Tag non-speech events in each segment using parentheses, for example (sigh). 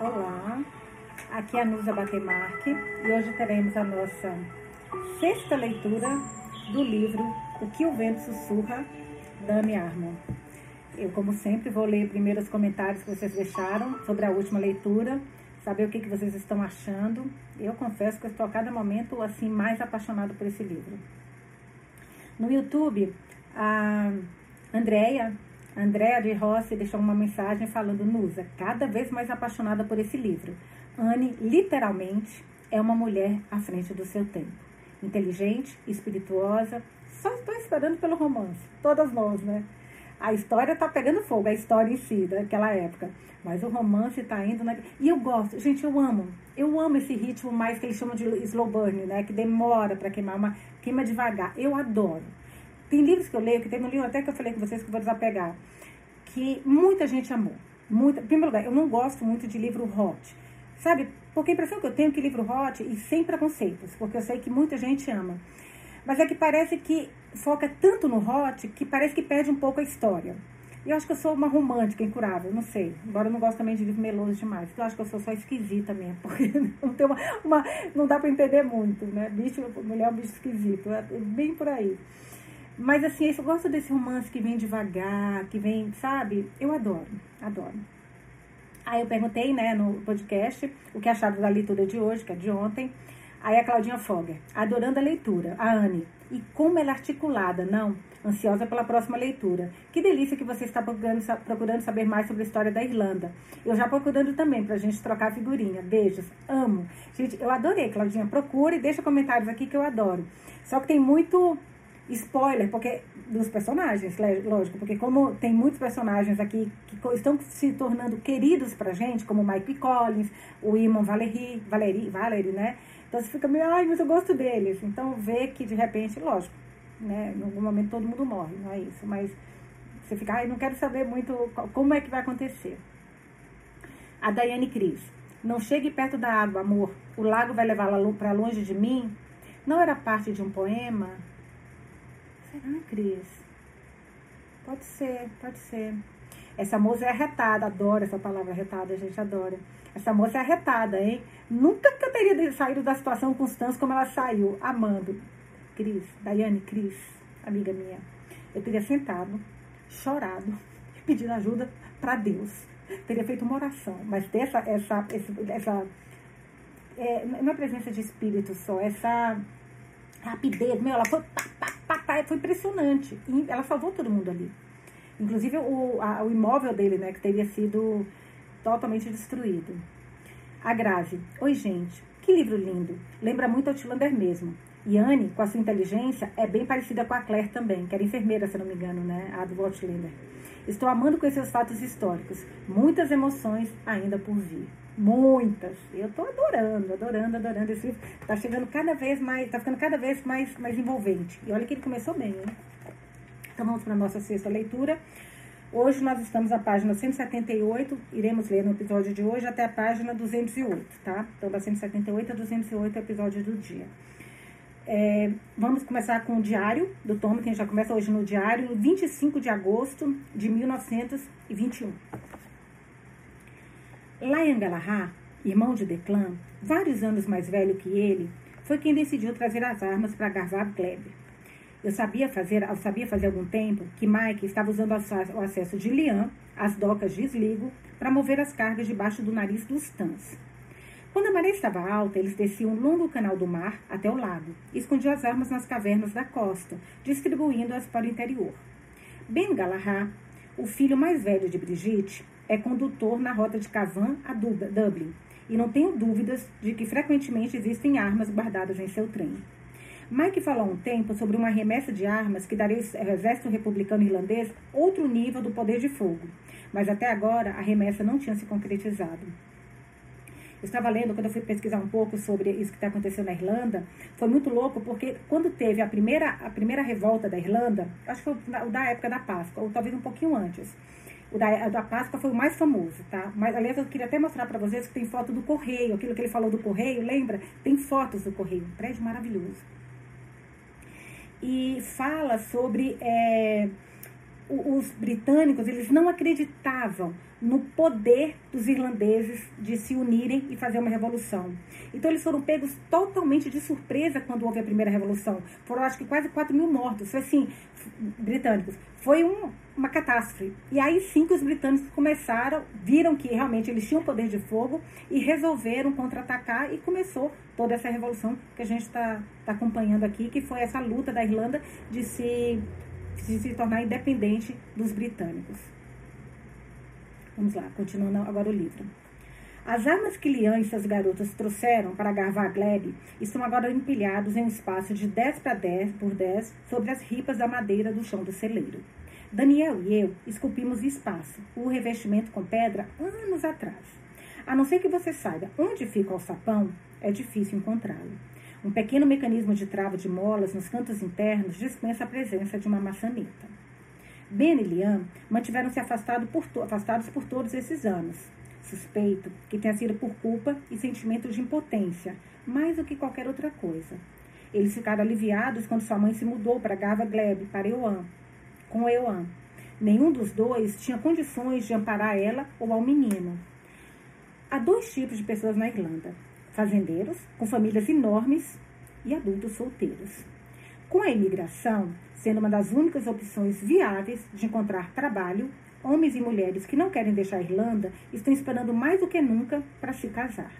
Olá, aqui é a Nusa Batemarque e hoje teremos a nossa sexta leitura do livro O que o Vento Sussurra, da Amy. Eu, como sempre, vou ler primeiro os comentários que vocês deixaram sobre a última leitura, saber o que, que vocês estão achando. Eu confesso que eu estou a cada momento assim mais apaixonada por esse livro. No YouTube, a Andrea Andréa de Rossi deixou uma mensagem falando: Nusa, cada vez mais apaixonada por esse livro. Anne, literalmente, é uma mulher à frente do seu tempo. Inteligente, espirituosa. Só estou esperando pelo romance. Todas nós, né? A história tá pegando fogo, a história em si, daquela época. Mas o romance tá indo. Na... E eu gosto, gente, eu amo. Eu amo esse ritmo mais que eles chamam de slow burn, né? Que demora para queimar, uma queima devagar. Eu adoro. Tem livros que eu leio, que tem um livro até que eu falei com vocês que eu vou desapegar, que muita gente amou. Muita, em primeiro lugar, eu não gosto muito de livro hot. Sabe? Porque a impressão que eu tenho é que livro hot, e sem preconceitos, porque eu sei que muita gente ama. Mas é que parece que foca tanto no hot que parece que perde um pouco a história. E eu acho que eu sou uma romântica incurável, não sei. Embora eu não gosto também de livro meloso demais. Eu acho que eu sou só esquisita mesmo, (laughs) porque não, tem uma, uma não dá para entender muito, né? Bicho, mulher é um bicho esquisito. É bem por aí. Mas assim, eu gosto desse romance que vem devagar, que vem, sabe? Eu adoro, adoro. Aí eu perguntei, né, no podcast, o que acharam da leitura de hoje, que é de ontem. Aí a Claudinha Fogger, adorando a leitura. A Anne, e como ela é articulada, não? Ansiosa pela próxima leitura. Que delícia que você está procurando, procurando saber mais sobre a história da Irlanda. Eu já procurando também, pra gente trocar figurinha. Beijos, amo. Gente, eu adorei, Claudinha. Procure, deixa comentários aqui que eu adoro. Só que tem muito spoiler, porque dos personagens, lógico, porque como tem muitos personagens aqui que estão se tornando queridos pra gente, como Mike Collins, o Iman Valerie, Valerie, Valerie, né? Então você fica meio, ai, mas eu gosto deles. Então vê que de repente, lógico, né? Em algum momento todo mundo morre, não é isso, mas você fica, ai, não quero saber muito como é que vai acontecer. A Daiane Cris. Não chegue perto da água, amor. O lago vai levá-la para longe de mim. Não era parte de um poema? Será, Cris? Pode ser, pode ser. Essa moça é arretada, adoro essa palavra arretada, a gente adora. Essa moça é arretada, hein? Nunca que eu teria saído da situação constante como ela saiu, amando. Cris, Daiane, Cris, amiga minha, eu teria sentado, chorado (laughs) pedido ajuda para Deus. Teria feito uma oração, mas ter essa, essa, essa é, não é presença de espírito só, essa rapidez, meu, ela foi pá, pá, pá, foi impressionante. E ela salvou todo mundo ali. Inclusive o, a, o imóvel dele, né, que teria sido totalmente destruído. A Grave. Oi, gente. Que livro lindo. Lembra muito Outlander mesmo. E Anne, com a sua inteligência, é bem parecida com a Claire também, que era enfermeira, se não me engano, né? A do Outlander. Estou amando conhecer os fatos históricos. Muitas emoções ainda por vir. Muitas. Eu tô adorando, adorando, adorando. Esse livro tá chegando cada vez mais, tá ficando cada vez mais, mais envolvente. E olha que ele começou bem? Então vamos para a nossa sexta leitura. Hoje nós estamos na página 178, iremos ler no episódio de hoje até a página 208, tá? Então, da 178 a 208 é o episódio do dia. É, vamos começar com o diário do Tom, que a gente já começa hoje no diário, 25 de agosto de 1921. Lion Galahad, irmão de Declan, vários anos mais velho que ele, foi quem decidiu trazer as armas para Garvab Kleber. Eu sabia fazer, eu sabia fazer algum tempo que Mike estava usando o acesso de Lian, as docas de Sligo, para mover as cargas debaixo do nariz dos Tans. Quando a maré estava alta, eles desciam um longo canal do mar até o lago e escondiam as armas nas cavernas da costa, distribuindo-as para o interior. Ben Galahad, o filho mais velho de Brigitte, é condutor na rota de Cavan a Dublin, e não tenho dúvidas de que frequentemente existem armas guardadas em seu trem. Mike falou há um tempo sobre uma remessa de armas que daria ao exército republicano irlandês outro nível do poder de fogo, mas até agora a remessa não tinha se concretizado. Eu estava lendo, quando eu fui pesquisar um pouco sobre isso que está acontecendo na Irlanda, foi muito louco, porque quando teve a primeira, a primeira revolta da Irlanda, acho que foi da época da Páscoa, ou talvez um pouquinho antes, o da, da Páscoa foi o mais famoso, tá? Mas, aliás, eu queria até mostrar para vocês que tem foto do Correio, aquilo que ele falou do Correio, lembra? Tem fotos do Correio, um prédio maravilhoso. E fala sobre é, os britânicos eles não acreditavam no poder dos irlandeses de se unirem e fazer uma revolução. Então eles foram pegos totalmente de surpresa quando houve a primeira revolução. Foram acho que quase 4 mil mortos, foi assim, britânicos. Foi um, uma catástrofe. E aí sim que os britânicos começaram, viram que realmente eles tinham poder de fogo e resolveram contra-atacar e começou toda essa revolução que a gente está tá acompanhando aqui, que foi essa luta da Irlanda de se de se tornar independente dos britânicos. Vamos lá, continuando agora o livro. As armas que Lian e seus garotos trouxeram para Garvar Gleb estão agora empilhados em um espaço de 10 para 10 por 10 sobre as ripas da madeira do chão do celeiro. Daniel e eu esculpimos espaço, o revestimento com pedra, anos atrás. A não ser que você saiba onde fica o sapão, é difícil encontrá-lo. Um pequeno mecanismo de trava de molas nos cantos internos dispensa a presença de uma maçaneta. Ben e Liam mantiveram-se afastados por, afastados por todos esses anos. Suspeito que tenha sido por culpa e sentimento de impotência, mais do que qualquer outra coisa. Eles ficaram aliviados quando sua mãe se mudou para Gava Gleb, para Euan, com Euan. Nenhum dos dois tinha condições de amparar ela ou ao menino. Há dois tipos de pessoas na Irlanda: fazendeiros, com famílias enormes, e adultos solteiros. Com a imigração sendo uma das únicas opções viáveis de encontrar trabalho, homens e mulheres que não querem deixar a Irlanda estão esperando mais do que nunca para se casar.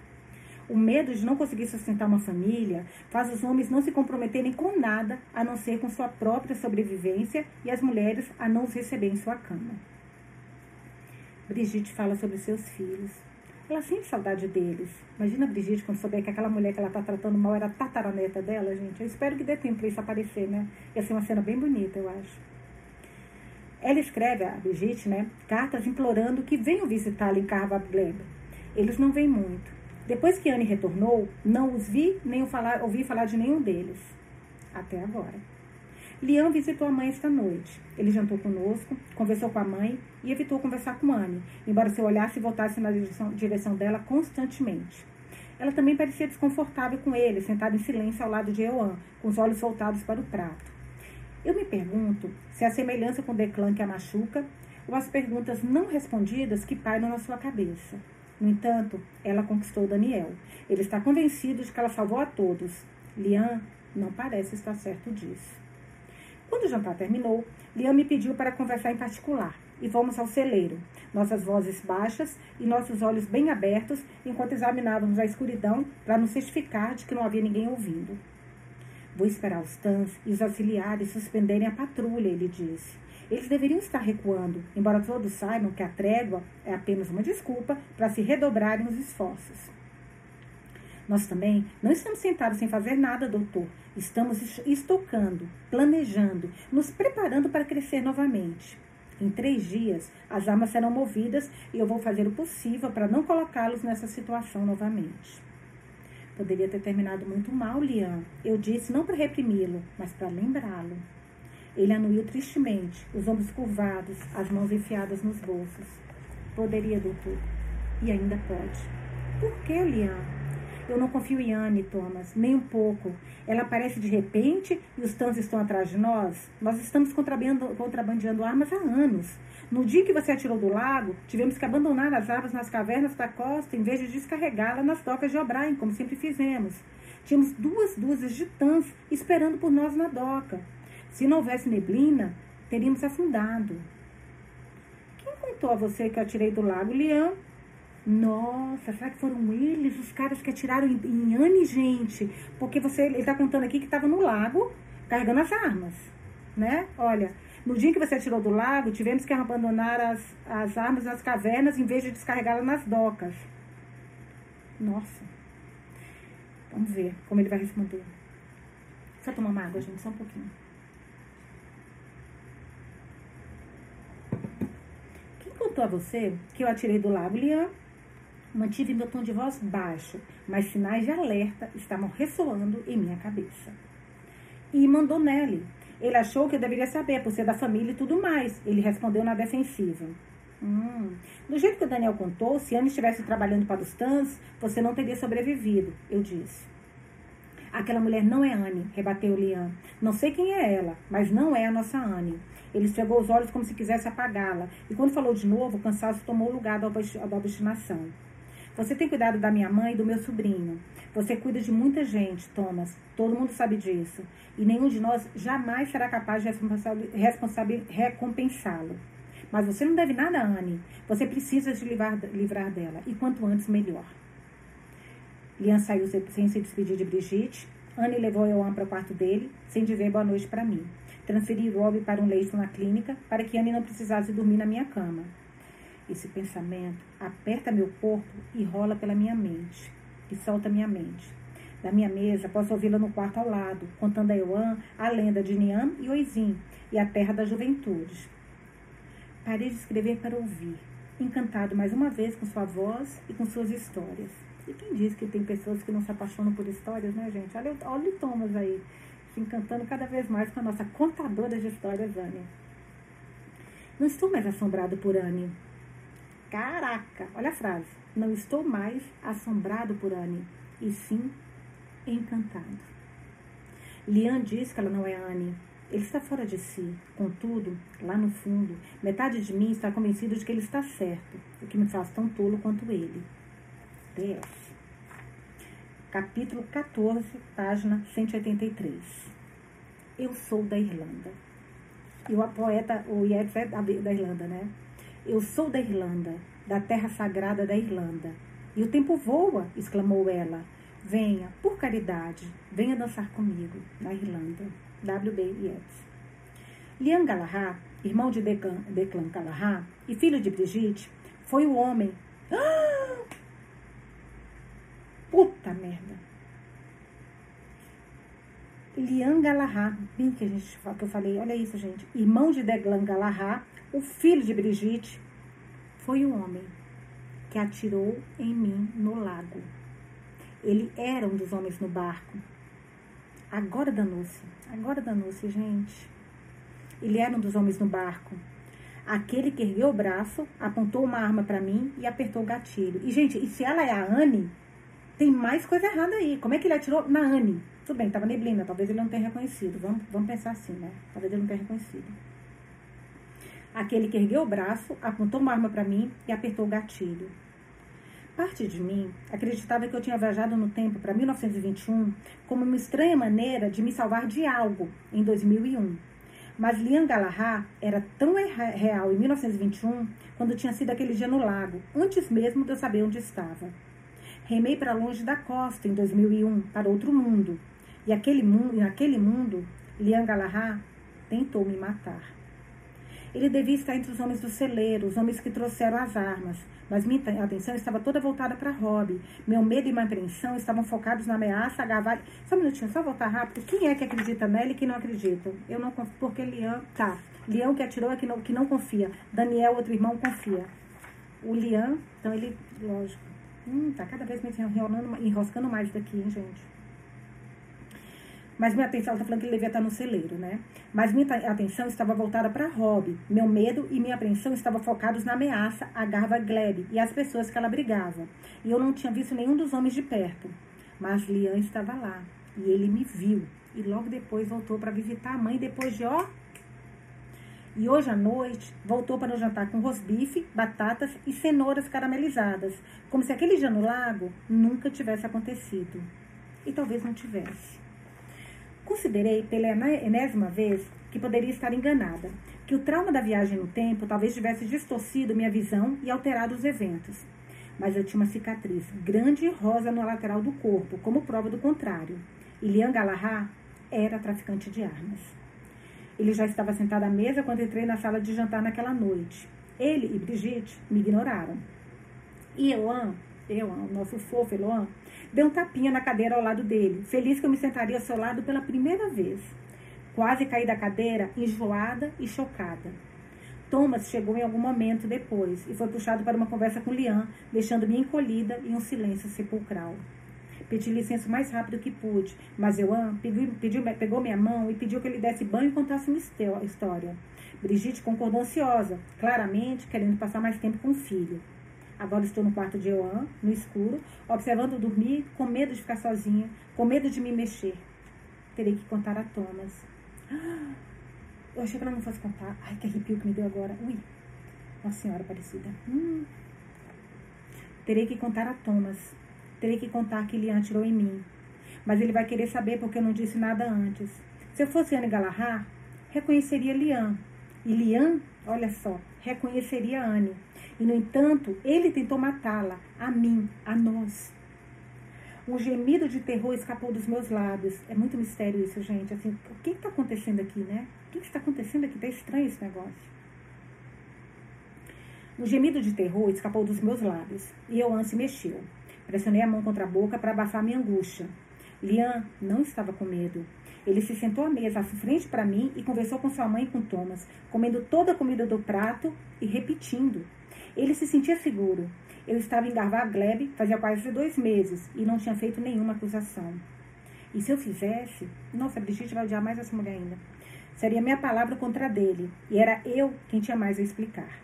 O medo de não conseguir sustentar uma família faz os homens não se comprometerem com nada a não ser com sua própria sobrevivência e as mulheres a não os receber em sua cama. Brigitte fala sobre seus filhos. Ela sente saudade deles. Imagina a Brigitte quando souber que aquela mulher que ela está tratando mal era a tataraneta dela, gente. Eu espero que dê tempo para isso aparecer, né? Ia ser uma cena bem bonita, eu acho. Ela escreve, a Brigitte, né, cartas implorando que venham visitá-la em Carva Gleba. Eles não vêm muito. Depois que Anne retornou, não os vi nem falar, ouvi falar de nenhum deles. Até agora. Liam visitou a mãe esta noite. Ele jantou conosco, conversou com a mãe e evitou conversar com Anne, embora seu olhar se voltasse na direção, direção dela constantemente. Ela também parecia desconfortável com ele, sentada em silêncio ao lado de Euan, com os olhos voltados para o prato. Eu me pergunto se a semelhança com Declan que a machuca ou as perguntas não respondidas que pairam na sua cabeça. No entanto, ela conquistou Daniel. Ele está convencido de que ela salvou a todos. Lian não parece estar certo disso. Quando o jantar terminou, Liam me pediu para conversar em particular e fomos ao celeiro, nossas vozes baixas e nossos olhos bem abertos enquanto examinávamos a escuridão para nos certificar de que não havia ninguém ouvindo. Vou esperar os tãs e os auxiliares suspenderem a patrulha, ele disse. Eles deveriam estar recuando, embora todos saibam que a trégua é apenas uma desculpa para se redobrarem os esforços. Nós também não estamos sentados sem fazer nada, doutor. Estamos estocando, planejando, nos preparando para crescer novamente. Em três dias, as armas serão movidas e eu vou fazer o possível para não colocá-los nessa situação novamente. Poderia ter terminado muito mal, Liam. Eu disse não para reprimi-lo, mas para lembrá-lo. Ele anuiu tristemente, os ombros curvados, as mãos enfiadas nos bolsos. Poderia, doutor. E ainda pode. Por que, Liam? Eu não confio em Anne, Thomas, nem um pouco. Ela aparece de repente e os tãs estão atrás de nós. Nós estamos contrabandeando, armas há anos. No dia que você atirou do lago, tivemos que abandonar as armas nas cavernas da costa em vez de descarregá-las nas docas de O'Brien, como sempre fizemos. Tínhamos duas dúzias de tãs esperando por nós na doca. Se não houvesse neblina, teríamos afundado. Quem contou a você que eu atirei do lago, Liam? Nossa, será que foram eles os caras que atiraram em, em Anne, gente? Porque você, ele está contando aqui que estava no lago carregando as armas, né? Olha, no dia que você atirou do lago, tivemos que abandonar as, as armas nas cavernas em vez de descarregá-las nas docas. Nossa. Vamos ver como ele vai responder. Só tomar uma água, gente, só um pouquinho. Quem contou a você que eu atirei do lago, Liam? Mantive meu tom de voz baixo, mas sinais de alerta estavam ressoando em minha cabeça. E mandou Nelly. Ele achou que eu deveria saber, por ser da família e tudo mais. Ele respondeu na defensiva. Hum, do jeito que o Daniel contou, se Anne estivesse trabalhando para os Tans, você não teria sobrevivido, eu disse. Aquela mulher não é Anne, rebateu Lian. Não sei quem é ela, mas não é a nossa Anne. Ele esfregou os olhos como se quisesse apagá-la. E quando falou de novo, o cansaço tomou lugar da obstinação. Você tem cuidado da minha mãe e do meu sobrinho. Você cuida de muita gente, Thomas. Todo mundo sabe disso. E nenhum de nós jamais será capaz de recompensá-lo. Mas você não deve nada a Anne. Você precisa se livrar, livrar dela. E quanto antes, melhor. Lian saiu sem se despedir de Brigitte. Anne levou Ewan para o quarto dele, sem dizer boa noite para mim. Transferi Rob para um leito na clínica, para que Anne não precisasse dormir na minha cama. Esse pensamento aperta meu corpo e rola pela minha mente, e solta minha mente. Da minha mesa, posso ouvi-la no quarto ao lado, contando a Ewan a lenda de Niam e Oizim e a terra da juventude. Parei de escrever para ouvir, encantado mais uma vez com sua voz e com suas histórias. E quem diz que tem pessoas que não se apaixonam por histórias, né, gente? Olha, olha o Thomas aí, se encantando cada vez mais com a nossa contadora de histórias, Anne. Não estou mais assombrado por Anne. Caraca, olha a frase. Não estou mais assombrado por Anne, e sim encantado. Lian diz que ela não é Anne. Ele está fora de si. Contudo, lá no fundo, metade de mim está convencido de que ele está certo, o que me faz tão tolo quanto ele. PS. Capítulo 14, página 183. Eu sou da Irlanda. E o poeta, o Yeats é da Irlanda, né? Eu sou da Irlanda, da terra sagrada da Irlanda. E o tempo voa, exclamou ela. Venha, por caridade, venha dançar comigo, na Irlanda. W.B. Yeats. Liam Galahad, irmão de Declan, Galahad e filho de Brigitte, foi o homem. Ah! Puta merda. Liam Galahad, bem que, a gente, que eu falei, olha isso, gente. Irmão de Declan Galahad, o filho de Brigitte, foi o homem que atirou em mim no lago. Ele era um dos homens no barco. Agora danou-se. Agora danou-se, gente. Ele era um dos homens no barco. Aquele que ergueu o braço, apontou uma arma para mim e apertou o gatilho. E, gente, e se ela é a Anne, tem mais coisa errada aí. Como é que ele atirou na Anne? Tudo bem, tava neblina, talvez ele não tenha reconhecido. Vamos, vamos pensar assim, né? Talvez ele não tenha reconhecido. Aquele que ergueu o braço, apontou uma arma para mim e apertou o gatilho. Parte de mim acreditava que eu tinha viajado no tempo para 1921 como uma estranha maneira de me salvar de algo em 2001. Mas Lian Galahad era tão real em 1921 quando tinha sido aquele dia no lago, antes mesmo de eu saber onde estava. Remei para longe da costa em 2001, para outro mundo. E aquele mundo, naquele mundo, Lian Galahad tentou me matar. Ele devia estar entre os homens do celeiro, os homens que trouxeram as armas, mas minha atenção estava toda voltada para Rob. Meu medo e minha apreensão estavam focados na ameaça a Só um minutinho, só voltar rápido. Quem é que acredita nela e quem não acredita? Eu não confio, porque Lian. Tá. Lian que atirou é que não, que não confia. Daniel, outro irmão, confia. O Lian, então ele, lógico. Hum, tá cada vez mais enrolando, enroscando mais daqui, hein, gente? Mas minha atenção, ela tá falando que ele devia estar no celeiro, né? Mas minha atenção estava voltada para Rob. Meu medo e minha apreensão estavam focados na ameaça a Garva Gleb e as pessoas que ela brigava. E eu não tinha visto nenhum dos homens de perto. Mas Lian estava lá. E ele me viu. E logo depois voltou para visitar a mãe, depois de, ó, e hoje à noite voltou para o jantar com rosbife, batatas e cenouras caramelizadas, como se aquele dia no lago nunca tivesse acontecido. E talvez não tivesse. Considerei pela enésima vez que poderia estar enganada, que o trauma da viagem no tempo talvez tivesse distorcido minha visão e alterado os eventos. Mas eu tinha uma cicatriz grande e rosa no lateral do corpo, como prova do contrário. E Lian Galahad era traficante de armas. Ele já estava sentado à mesa quando entrei na sala de jantar naquela noite. Ele e Brigitte me ignoraram. E Elan, Elan, o nosso fofo Elan, deu um tapinha na cadeira ao lado dele, feliz que eu me sentaria ao seu lado pela primeira vez. Quase caí da cadeira, enjoada e chocada. Thomas chegou em algum momento depois e foi puxado para uma conversa com Lian, deixando-me encolhida em um silêncio sepulcral. Pedi licença o mais rápido que pude, mas Euan pediu, pediu, pegou minha mão e pediu que eu lhe desse banho e contasse uma história. Brigitte concordou ansiosa, claramente querendo passar mais tempo com o filho. Agora estou no quarto de Euan, no escuro, observando dormir, com medo de ficar sozinha, com medo de me mexer. Terei que contar a Thomas. Eu achei que ela não fosse contar. Ai, que arrepio que me deu agora. Ui, Nossa Senhora Aparecida. Hum. Terei que contar a Thomas. Terei que contar que Lian tirou em mim. Mas ele vai querer saber porque eu não disse nada antes. Se eu fosse Anne Galahar, reconheceria Lian. E Lian, olha só, reconheceria Anne. E, no entanto, ele tentou matá-la, a mim, a nós. Um gemido de terror escapou dos meus lábios. É muito mistério isso, gente. Assim, o que está acontecendo aqui, né? O que está acontecendo aqui? Está estranho esse negócio. Um gemido de terror escapou dos meus lábios. E Yoan se mexeu. Pressionei a mão contra a boca para abafar minha angústia. Lian não estava com medo. Ele se sentou à mesa, à frente para mim, e conversou com sua mãe e com Thomas, comendo toda a comida do prato e repetindo. Ele se sentia seguro. Eu estava em Garvar Gleb fazia quase dois meses e não tinha feito nenhuma acusação. E se eu fizesse, nossa, a Brigitte vai odiar mais essa mulher ainda. Seria minha palavra contra a dele, e era eu quem tinha mais a explicar.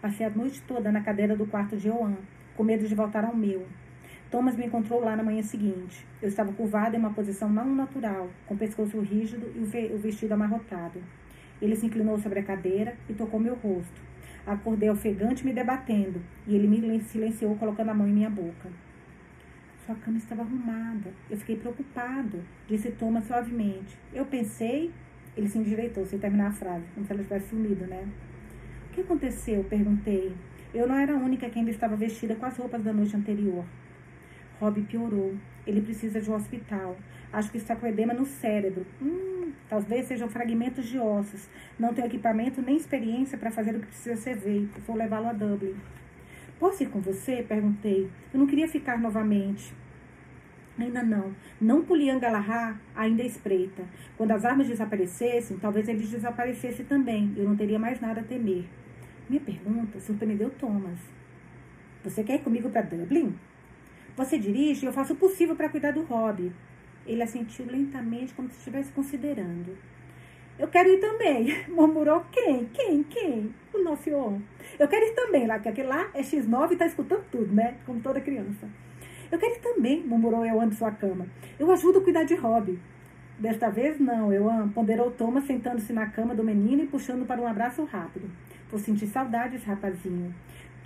Passei a noite toda na cadeira do quarto de Joan, com medo de voltar ao meu. Thomas me encontrou lá na manhã seguinte. Eu estava curvada em uma posição não natural, com o pescoço rígido e o vestido amarrotado. Ele se inclinou sobre a cadeira e tocou meu rosto. Acordei ofegante me debatendo, e ele me silenciou colocando a mão em minha boca. Sua cama estava arrumada. Eu fiquei preocupado, disse Thomas suavemente. Eu pensei. Ele se endireitou sem terminar a frase, como se ela tivesse sumido, né? O que aconteceu? Perguntei. Eu não era a única que ainda estava vestida com as roupas da noite anterior. Rob piorou. Ele precisa de um hospital. Acho que está com edema no cérebro. Hum, talvez sejam fragmentos de ossos. Não tenho equipamento nem experiência para fazer o que precisa ser feito. Vou levá-lo a Dublin. Posso ir com você? Perguntei. Eu não queria ficar novamente. Ainda não. Não Pulian Galahar ainda é espreita. Quando as armas desaparecessem, talvez eles desaparecessem também. Eu não teria mais nada a temer. Minha pergunta surpreendeu Thomas. Você quer ir comigo para Dublin? Você dirige eu faço o possível para cuidar do Rob. Ele assentiu lentamente, como se estivesse considerando. Eu quero ir também. (laughs) Murmurou quem? Quem? Quem? O nosso Ion. Eu quero ir também lá, porque aquele lá é X9 e está escutando tudo, né? Como toda criança. Eu quero ir também, murmurou Euan de sua cama. Eu ajudo a cuidar de Rob. Desta vez, não, Euan, ponderou Thomas sentando-se na cama do menino e puxando para um abraço rápido. Vou sentir saudades, rapazinho.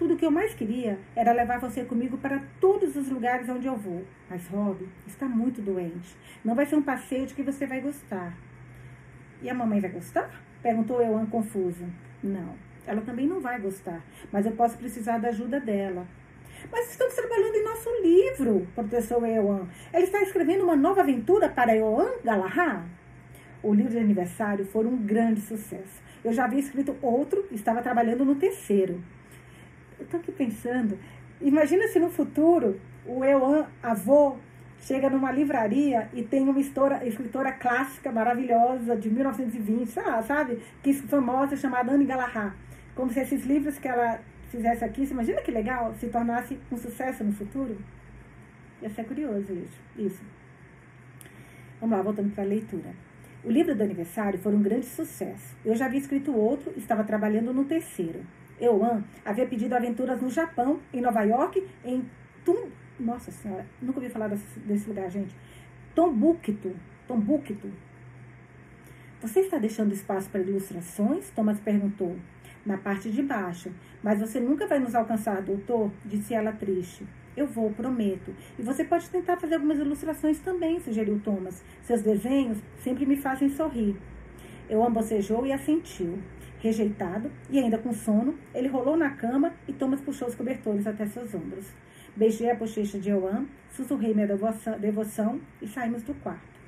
Tudo o que eu mais queria era levar você comigo para todos os lugares onde eu vou. Mas Rob está muito doente. Não vai ser um passeio de que você vai gostar. E a mamãe vai gostar? Perguntou Euan confuso. Não, ela também não vai gostar, mas eu posso precisar da ajuda dela. Mas estamos trabalhando em nosso livro, protestou Euan. Ela está escrevendo uma nova aventura para Euan Galahad? O livro de aniversário foi um grande sucesso. Eu já havia escrito outro e estava trabalhando no terceiro eu tô aqui pensando, imagina se no futuro o Euan avô chega numa livraria e tem uma escritora, clássica maravilhosa de 1920, sabe? Que famosa, chamada Anne Galahad. Como se esses livros que ela fizesse aqui, você imagina que legal, se tornasse um sucesso no futuro? Ia ser curioso isso. isso. Vamos lá, voltando para a leitura. O livro do aniversário foi um grande sucesso. Eu já havia escrito outro, estava trabalhando no terceiro. Euan havia pedido aventuras no Japão, em Nova York, em Tum... Nossa Senhora, nunca ouvi falar desse, lugar, gente. Tombuktu. Tombuktu. Você está deixando espaço para ilustrações? Thomas perguntou. Na parte de baixo. Mas você nunca vai nos alcançar, doutor? Disse ela triste. Eu vou, prometo. E você pode tentar fazer algumas ilustrações também, sugeriu Thomas. Seus desenhos sempre me fazem sorrir. Eu bocejou e assentiu. Rejeitado e ainda com sono, ele rolou na cama e Thomas puxou os cobertores até seus ombros. Beijei a bochecha de Joan, sussurrei minha devoção e saímos do quarto.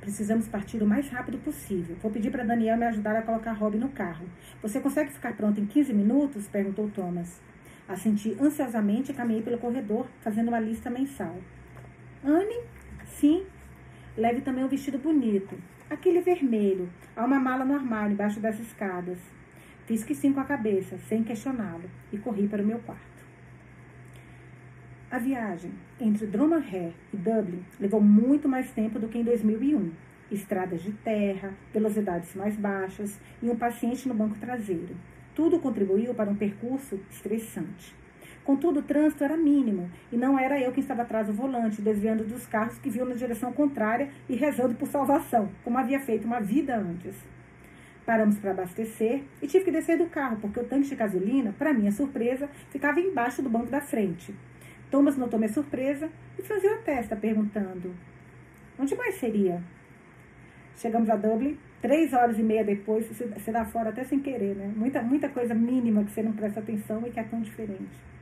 Precisamos partir o mais rápido possível. Vou pedir para Daniel me ajudar a colocar Rob no carro. Você consegue ficar pronto em 15 minutos? perguntou Thomas. Assenti ansiosamente e caminhei pelo corredor, fazendo uma lista mensal. Anne? Sim. Leve também um vestido bonito. Aquele vermelho. Há uma mala no armário embaixo das escadas. Fiz que sim com a cabeça, sem questioná-lo, e corri para o meu quarto. A viagem entre Drummondham e Dublin levou muito mais tempo do que em 2001. Estradas de terra, velocidades mais baixas e um paciente no banco traseiro. Tudo contribuiu para um percurso estressante. Contudo, o trânsito era mínimo e não era eu quem estava atrás do volante, desviando dos carros que viam na direção contrária e rezando por salvação, como havia feito uma vida antes. Paramos para abastecer e tive que descer do carro, porque o tanque de gasolina, para minha surpresa, ficava embaixo do banco da frente. Thomas notou minha surpresa e franziu a testa, perguntando: Onde mais seria? Chegamos a Dublin, três horas e meia depois, você dá fora até sem querer, né? Muita, muita coisa mínima que você não presta atenção e que é tão diferente.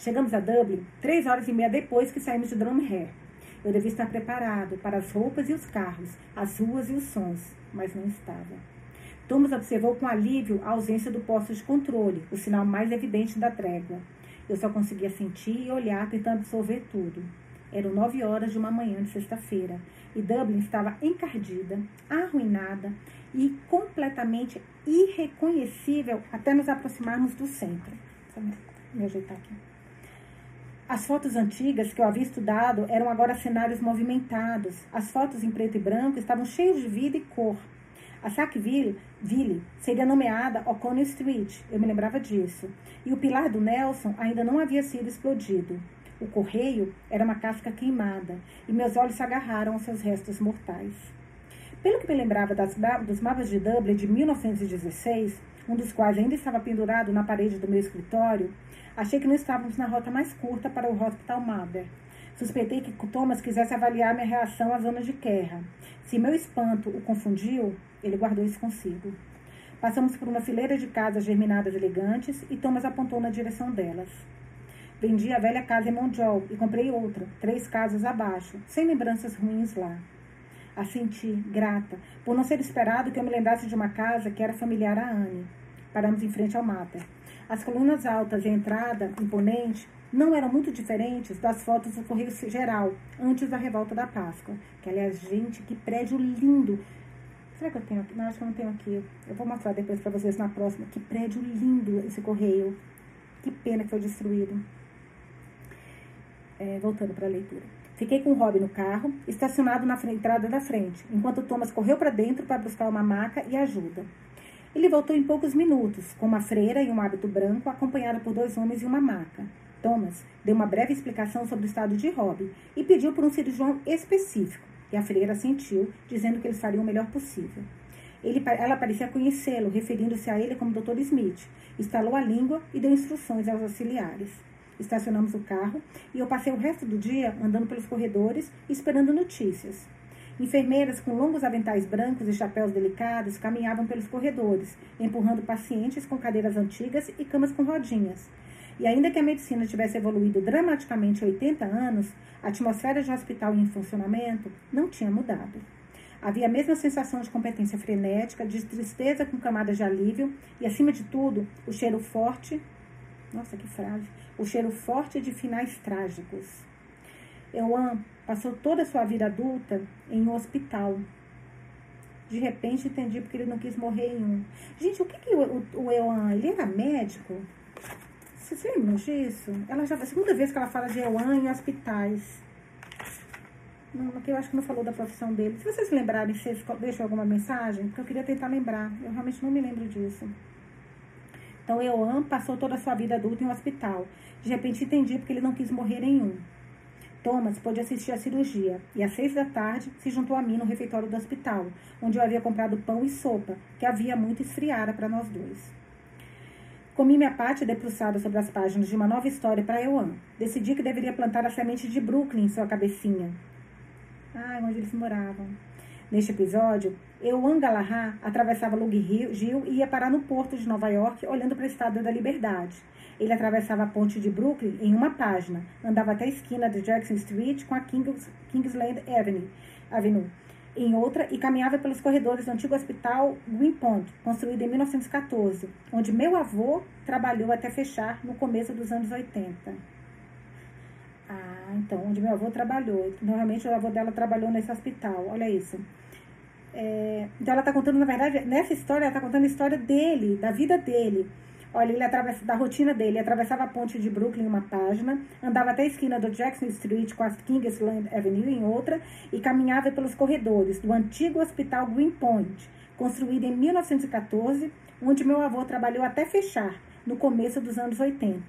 Chegamos a Dublin três horas e meia depois que saímos de Drumhead. Eu devia estar preparado para as roupas e os carros, as ruas e os sons, mas não estava. Thomas observou com alívio a ausência do posto de controle, o sinal mais evidente da trégua. Eu só conseguia sentir e olhar tentando absorver tudo. Eram nove horas de uma manhã de sexta-feira e Dublin estava encardida, arruinada e completamente irreconhecível até nos aproximarmos do centro. Deixa eu me ajeitar aqui. As fotos antigas que eu havia estudado eram agora cenários movimentados. As fotos em preto e branco estavam cheias de vida e cor. A Sackville Ville seria nomeada O'Connell Street, eu me lembrava disso. E o pilar do Nelson ainda não havia sido explodido. O correio era uma casca queimada, e meus olhos se agarraram aos seus restos mortais. Pelo que me lembrava das, dos mapas de Dublin de 1916, um dos quais ainda estava pendurado na parede do meu escritório, Achei que não estávamos na rota mais curta para o Hospital Mother. Suspeitei que Thomas quisesse avaliar minha reação à zona de guerra. Se meu espanto o confundiu, ele guardou isso consigo. Passamos por uma fileira de casas germinadas elegantes e Thomas apontou na direção delas. Vendi a velha casa em Montreal e comprei outra, três casas abaixo, sem lembranças ruins lá. Assenti, grata, por não ser esperado que eu me lembrasse de uma casa que era familiar a Anne. Paramos em frente ao Mater. As colunas altas e a entrada imponente não eram muito diferentes das fotos do Correio Geral, antes da revolta da Páscoa. Que, aliás, gente, que prédio lindo! Será que eu tenho aqui? Não, acho que eu não tenho aqui. Eu vou mostrar depois para vocês na próxima. Que prédio lindo esse correio. Que pena que foi destruído. É, voltando para a leitura. Fiquei com o Rob no carro, estacionado na entrada da frente, enquanto Thomas correu para dentro para buscar uma maca e ajuda. Ele voltou em poucos minutos, com uma freira e um hábito branco, acompanhada por dois homens e uma maca. Thomas deu uma breve explicação sobre o estado de Rob e pediu por um cirurgião específico, e a freira sentiu, dizendo que eles fariam o melhor possível. Ele, ela parecia conhecê-lo, referindo-se a ele como Dr. Smith. Estalou a língua e deu instruções aos auxiliares. Estacionamos o carro e eu passei o resto do dia andando pelos corredores esperando notícias. Enfermeiras com longos aventais brancos e chapéus delicados caminhavam pelos corredores, empurrando pacientes com cadeiras antigas e camas com rodinhas. E ainda que a medicina tivesse evoluído dramaticamente 80 anos, a atmosfera de hospital em funcionamento não tinha mudado. Havia a mesma sensação de competência frenética, de tristeza com camadas de alívio e, acima de tudo, o cheiro forte. Nossa, que frase! O cheiro forte de finais trágicos. Euan passou toda a sua vida adulta em um hospital. De repente entendi porque ele não quis morrer em um. Gente, o que, que o, o Euan, ele era médico? Vocês lembram disso? Ela já, a segunda vez que ela fala de Euan em hospitais. Não, eu acho que não falou da profissão dele. Se vocês lembrarem, vocês deixam alguma mensagem, porque eu queria tentar lembrar. Eu realmente não me lembro disso. Então, Euan passou toda a sua vida adulta em um hospital. De repente entendi porque ele não quis morrer em um. Thomas pôde assistir à cirurgia e às seis da tarde se juntou a mim no refeitório do hospital, onde eu havia comprado pão e sopa, que havia muito esfriara para nós dois. Comi minha parte debruçada sobre as páginas de uma nova história para Euan. Decidi que deveria plantar a semente de Brooklyn em sua cabecinha. Ah, onde eles moravam. Neste episódio, Euan Galahad atravessava Lug Gil e ia parar no porto de Nova York, olhando para a Estátua da Liberdade. Ele atravessava a ponte de Brooklyn em uma página, andava até a esquina de Jackson Street com a Kings, Kingsland Avenue, Avenue em outra e caminhava pelos corredores do antigo hospital Greenpoint, construído em 1914, onde meu avô trabalhou até fechar no começo dos anos 80. Ah, então, onde meu avô trabalhou. Normalmente o avô dela trabalhou nesse hospital, olha isso. É, então ela está contando, na verdade, nessa história, ela está contando a história dele, da vida dele. Olha, ele atravessa da rotina dele, atravessava a ponte de Brooklyn uma página, andava até a esquina do Jackson Street com a Kingsland Avenue em outra e caminhava pelos corredores do antigo Hospital Greenpoint, construído em 1914, onde meu avô trabalhou até fechar, no começo dos anos 80.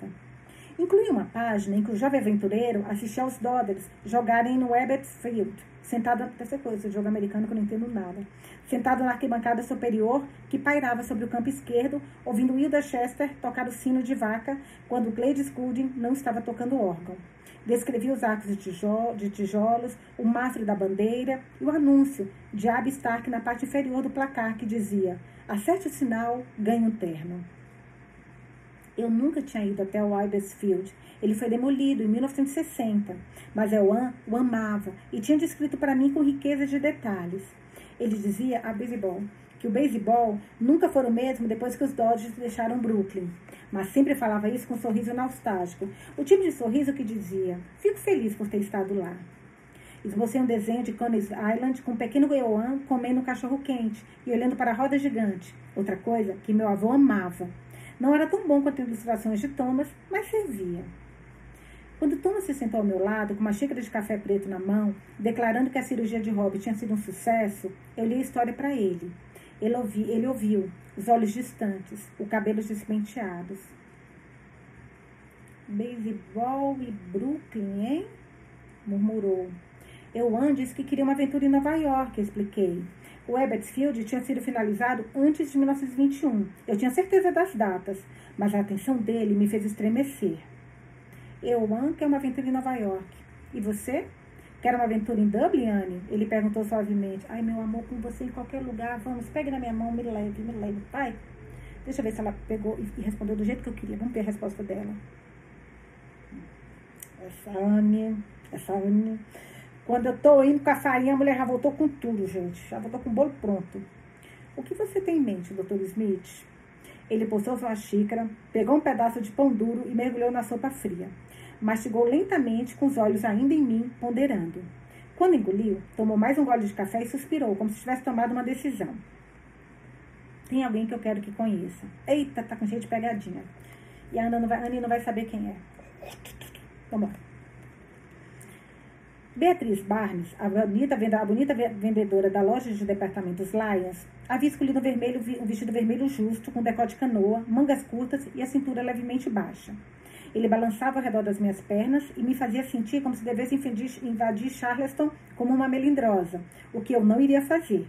Incluía uma página em que o jovem aventureiro assistia aos Dodgers jogarem no Ebbets Field, sentado, dessa coisa, jogo americano que eu não entendo nada, sentado na arquibancada superior que pairava sobre o campo esquerdo, ouvindo Hilda Chester tocar o sino de vaca quando Gladys Gooding não estava tocando órgão. Descrevia os arcos de, tijolo, de tijolos, o mastro da bandeira e o anúncio de Abby Stark na parte inferior do placar que dizia: acerte o sinal, ganhe um terno. Eu nunca tinha ido até o Field. Ele foi demolido em 1960, mas eu o amava e tinha descrito para mim com riqueza de detalhes. Ele dizia a beisebol que o beisebol nunca foi o mesmo depois que os Dodgers deixaram Brooklyn, mas sempre falava isso com um sorriso nostálgico, o tipo de sorriso que dizia: Fico feliz por ter estado lá. Esbocei um desenho de Coney's Island com um pequeno goiôan comendo um cachorro quente e olhando para a roda gigante, outra coisa que meu avô amava. Não era tão bom quanto ilustrações de Thomas, mas servia. Quando Thomas se sentou ao meu lado, com uma xícara de café preto na mão, declarando que a cirurgia de Robbie tinha sido um sucesso, eu li a história para ele. Ele, ouvi, ele ouviu, os olhos distantes, os cabelos despenteados. Beisebol e Brooklyn, hein? murmurou. Eu antes que queria uma aventura em Nova York, expliquei. O Ebbets Field tinha sido finalizado antes de 1921. Eu tinha certeza das datas, mas a atenção dele me fez estremecer. Eu, Anne, quer uma aventura em Nova York. E você? Quer uma aventura em Dublin, Anne? Ele perguntou suavemente. Ai, meu amor, com você em qualquer lugar. Vamos, pegue na minha mão, me leve, me leve. Pai, deixa eu ver se ela pegou e respondeu do jeito que eu queria. Vamos ver a resposta dela. Essa Anne, essa Anne quando eu tô indo com a farinha, a mulher já voltou com tudo, gente. Já voltou com o bolo pronto. O que você tem em mente, Dr. Smith? Ele postou sua xícara, pegou um pedaço de pão duro e mergulhou na sopa fria. Mastigou lentamente, com os olhos ainda em mim, ponderando. Quando engoliu, tomou mais um gole de café e suspirou, como se tivesse tomado uma decisão. Tem alguém que eu quero que conheça. Eita, tá com cheio de pegadinha. E a Ana não vai, não vai saber quem é. Vamos lá. Beatriz Barnes, a bonita, a bonita vendedora da loja de departamentos Lions, havia escolhido um, vermelho, um vestido vermelho justo, com decote canoa, mangas curtas e a cintura levemente baixa. Ele balançava ao redor das minhas pernas e me fazia sentir como se devesse invadir Charleston como uma melindrosa, o que eu não iria fazer.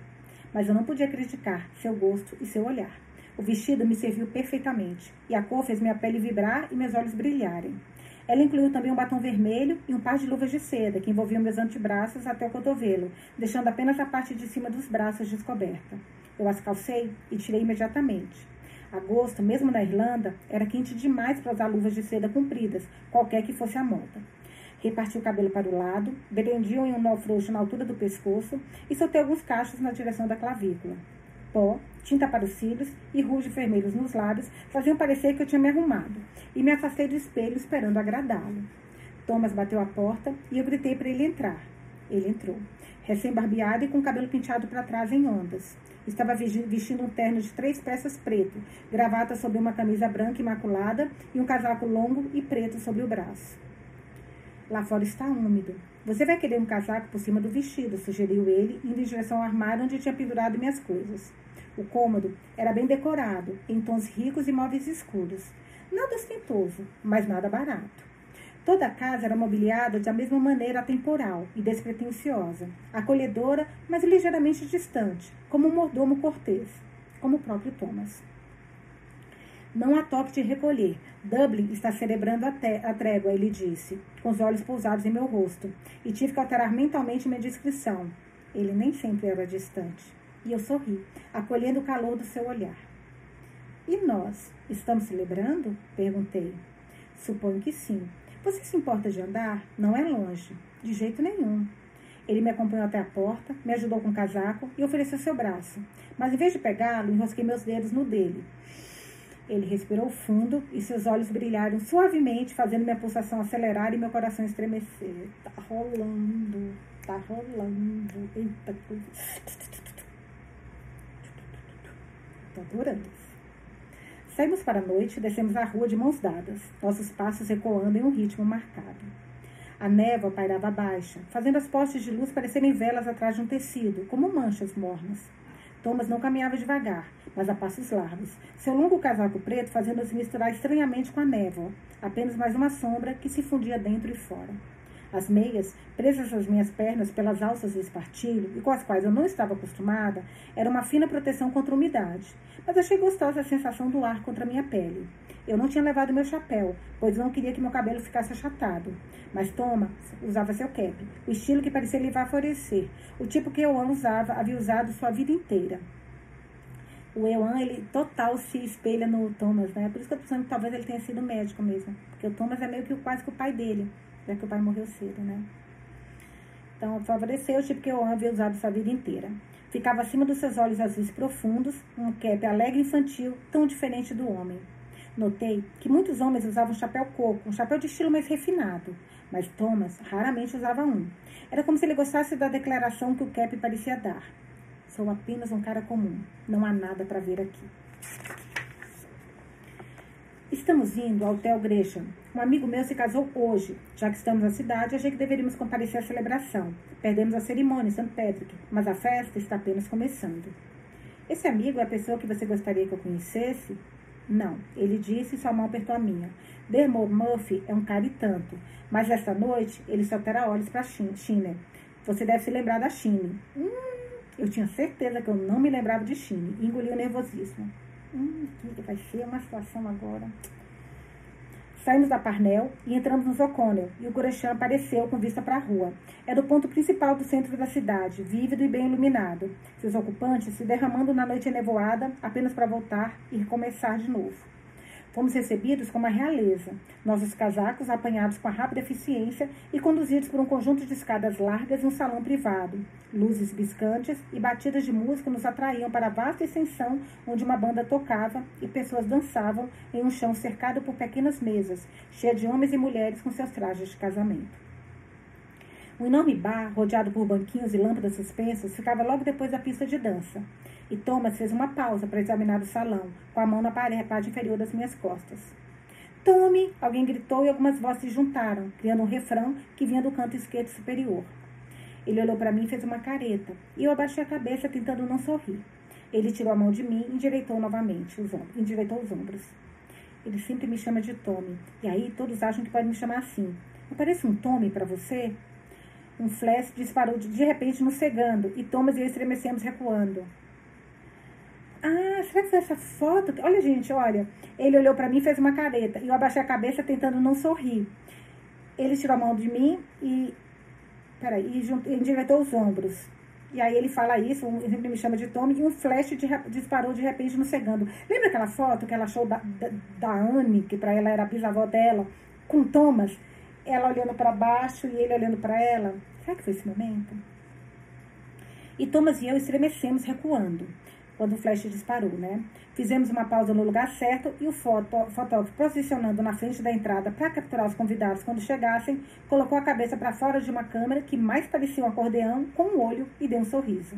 Mas eu não podia criticar seu gosto e seu olhar. O vestido me serviu perfeitamente, e a cor fez minha pele vibrar e meus olhos brilharem. Ela incluiu também um batom vermelho e um par de luvas de seda que envolviam meus antebraços até o cotovelo, deixando apenas a parte de cima dos braços descoberta. Eu as calcei e tirei imediatamente. Agosto, mesmo na Irlanda, era quente demais para usar luvas de seda compridas, qualquer que fosse a moda. Reparti o cabelo para o lado, prendiam em um nó frouxo na altura do pescoço e soltei alguns cachos na direção da clavícula. Pó, tinta para os cílios e ruge vermelhos nos lábios faziam parecer que eu tinha me arrumado, e me afastei do espelho esperando agradá-lo. Thomas bateu a porta e eu gritei para ele entrar. Ele entrou, recém-barbeado e com o cabelo penteado para trás em ondas. Estava vestindo um terno de três peças preto, gravata sobre uma camisa branca imaculada e um casaco longo e preto sobre o braço. Lá fora está úmido. Você vai querer um casaco por cima do vestido, sugeriu ele, indo em direção ao armário onde tinha pendurado minhas coisas. O cômodo era bem decorado, em tons ricos e móveis escuros. Nada ostentoso, mas nada barato. Toda a casa era mobiliada da mesma maneira atemporal e despretensiosa, acolhedora, mas ligeiramente distante, como um mordomo cortês, como o próprio Thomas. Não há toque de recolher. Dublin está celebrando a, a trégua, ele disse, com os olhos pousados em meu rosto, e tive que alterar mentalmente minha descrição. Ele nem sempre era distante. E eu sorri, acolhendo o calor do seu olhar. E nós, estamos celebrando? Perguntei. Suponho que sim. Você se importa de andar? Não é longe. De jeito nenhum. Ele me acompanhou até a porta, me ajudou com o casaco e ofereceu seu braço. Mas em vez de pegá-lo, enrosquei meus dedos no dele. Ele respirou fundo e seus olhos brilharam suavemente, fazendo minha pulsação acelerar e meu coração estremecer. Tá rolando, tá rolando. Eita coisa. Tô adorando. Saímos para a noite e descemos a rua de mãos dadas, nossos passos ecoando em um ritmo marcado. A névoa pairava baixa, fazendo as postes de luz parecerem velas atrás de um tecido, como manchas mornas. Thomas não caminhava devagar, mas a passos largos. Seu longo casaco preto fazendo-se misturar estranhamente com a névoa, apenas mais uma sombra que se fundia dentro e fora. As meias, presas às minhas pernas pelas alças de espartilho e com as quais eu não estava acostumada, eram uma fina proteção contra a umidade, mas achei gostosa a sensação do ar contra a minha pele. Eu não tinha levado meu chapéu, pois não queria que meu cabelo ficasse achatado. Mas Thomas usava seu cap, o estilo que parecia lhe favorecer, o tipo que eu usava, havia usado sua vida inteira. O Euan, ele total se espelha no Thomas, né? Por isso que eu tô pensando que talvez ele tenha sido médico mesmo. Porque o Thomas é meio que quase que o pai dele, já que o pai morreu cedo, né? Então, favoreceu o tipo que eu havia usado sua vida inteira. Ficava acima dos seus olhos azuis profundos, um cap alegre infantil, tão diferente do homem. Notei que muitos homens usavam chapéu coco, um chapéu de estilo mais refinado, mas Thomas raramente usava um. Era como se ele gostasse da declaração que o cap parecia dar. Sou apenas um cara comum, não há nada para ver aqui. Estamos indo ao Hotel Gresham. Um amigo meu se casou hoje. Já que estamos na cidade, achei que deveríamos comparecer à celebração. Perdemos a cerimônia em St. Patrick, mas a festa está apenas começando. Esse amigo é a pessoa que você gostaria que eu conhecesse? Não, ele disse e sua mão apertou a minha. Dermot Murphy é um cara e tanto, mas esta noite ele só terá olhos para Chine. Você deve se lembrar da Chine. Hum, eu tinha certeza que eu não me lembrava de Chine. Engoli o nervosismo. Hum, que vai ser uma situação agora. Saímos da Parnell e entramos no O'Connell, e o Gresham apareceu com vista para a rua. Era o ponto principal do centro da cidade, vívido e bem iluminado. Seus ocupantes se derramando na noite nevoada, apenas para voltar e recomeçar de novo. Fomos recebidos com uma realeza, nossos casacos apanhados com a rápida eficiência e conduzidos por um conjunto de escadas largas em um salão privado. Luzes biscantes e batidas de música nos atraíam para a vasta extensão onde uma banda tocava e pessoas dançavam em um chão cercado por pequenas mesas, cheia de homens e mulheres com seus trajes de casamento. Um enorme bar, rodeado por banquinhos e lâmpadas suspensas, ficava logo depois da pista de dança e Thomas fez uma pausa para examinar o salão, com a mão na parte inferior das minhas costas. Tome! Alguém gritou e algumas vozes se juntaram, criando um refrão que vinha do canto esquerdo superior. Ele olhou para mim e fez uma careta, e eu abaixei a cabeça tentando não sorrir. Ele tirou a mão de mim e endireitou novamente os ombros, endireitou os ombros. Ele sempre me chama de Tommy, e aí todos acham que pode me chamar assim. Não parece um Tommy para você? Um flash disparou de, de repente nos cegando, e Thomas e eu estremecemos recuando. Ah, será que foi essa foto? Olha, gente, olha. Ele olhou para mim e fez uma careta. E eu abaixei a cabeça tentando não sorrir. Ele tirou a mão de mim e. Peraí, e endireitou os ombros. E aí ele fala isso, ele sempre me chama de Tommy, e um flash de, disparou de repente no cegando. Lembra aquela foto que ela achou da, da, da Anne, que para ela era a bisavó dela, com Thomas? Ela olhando para baixo e ele olhando para ela. Será que foi esse momento? E Thomas e eu estremecemos recuando quando o flash disparou, né? Fizemos uma pausa no lugar certo e o foto, fotógrafo, posicionando na frente da entrada para capturar os convidados quando chegassem, colocou a cabeça para fora de uma câmera que mais parecia um acordeão com um olho e deu um sorriso.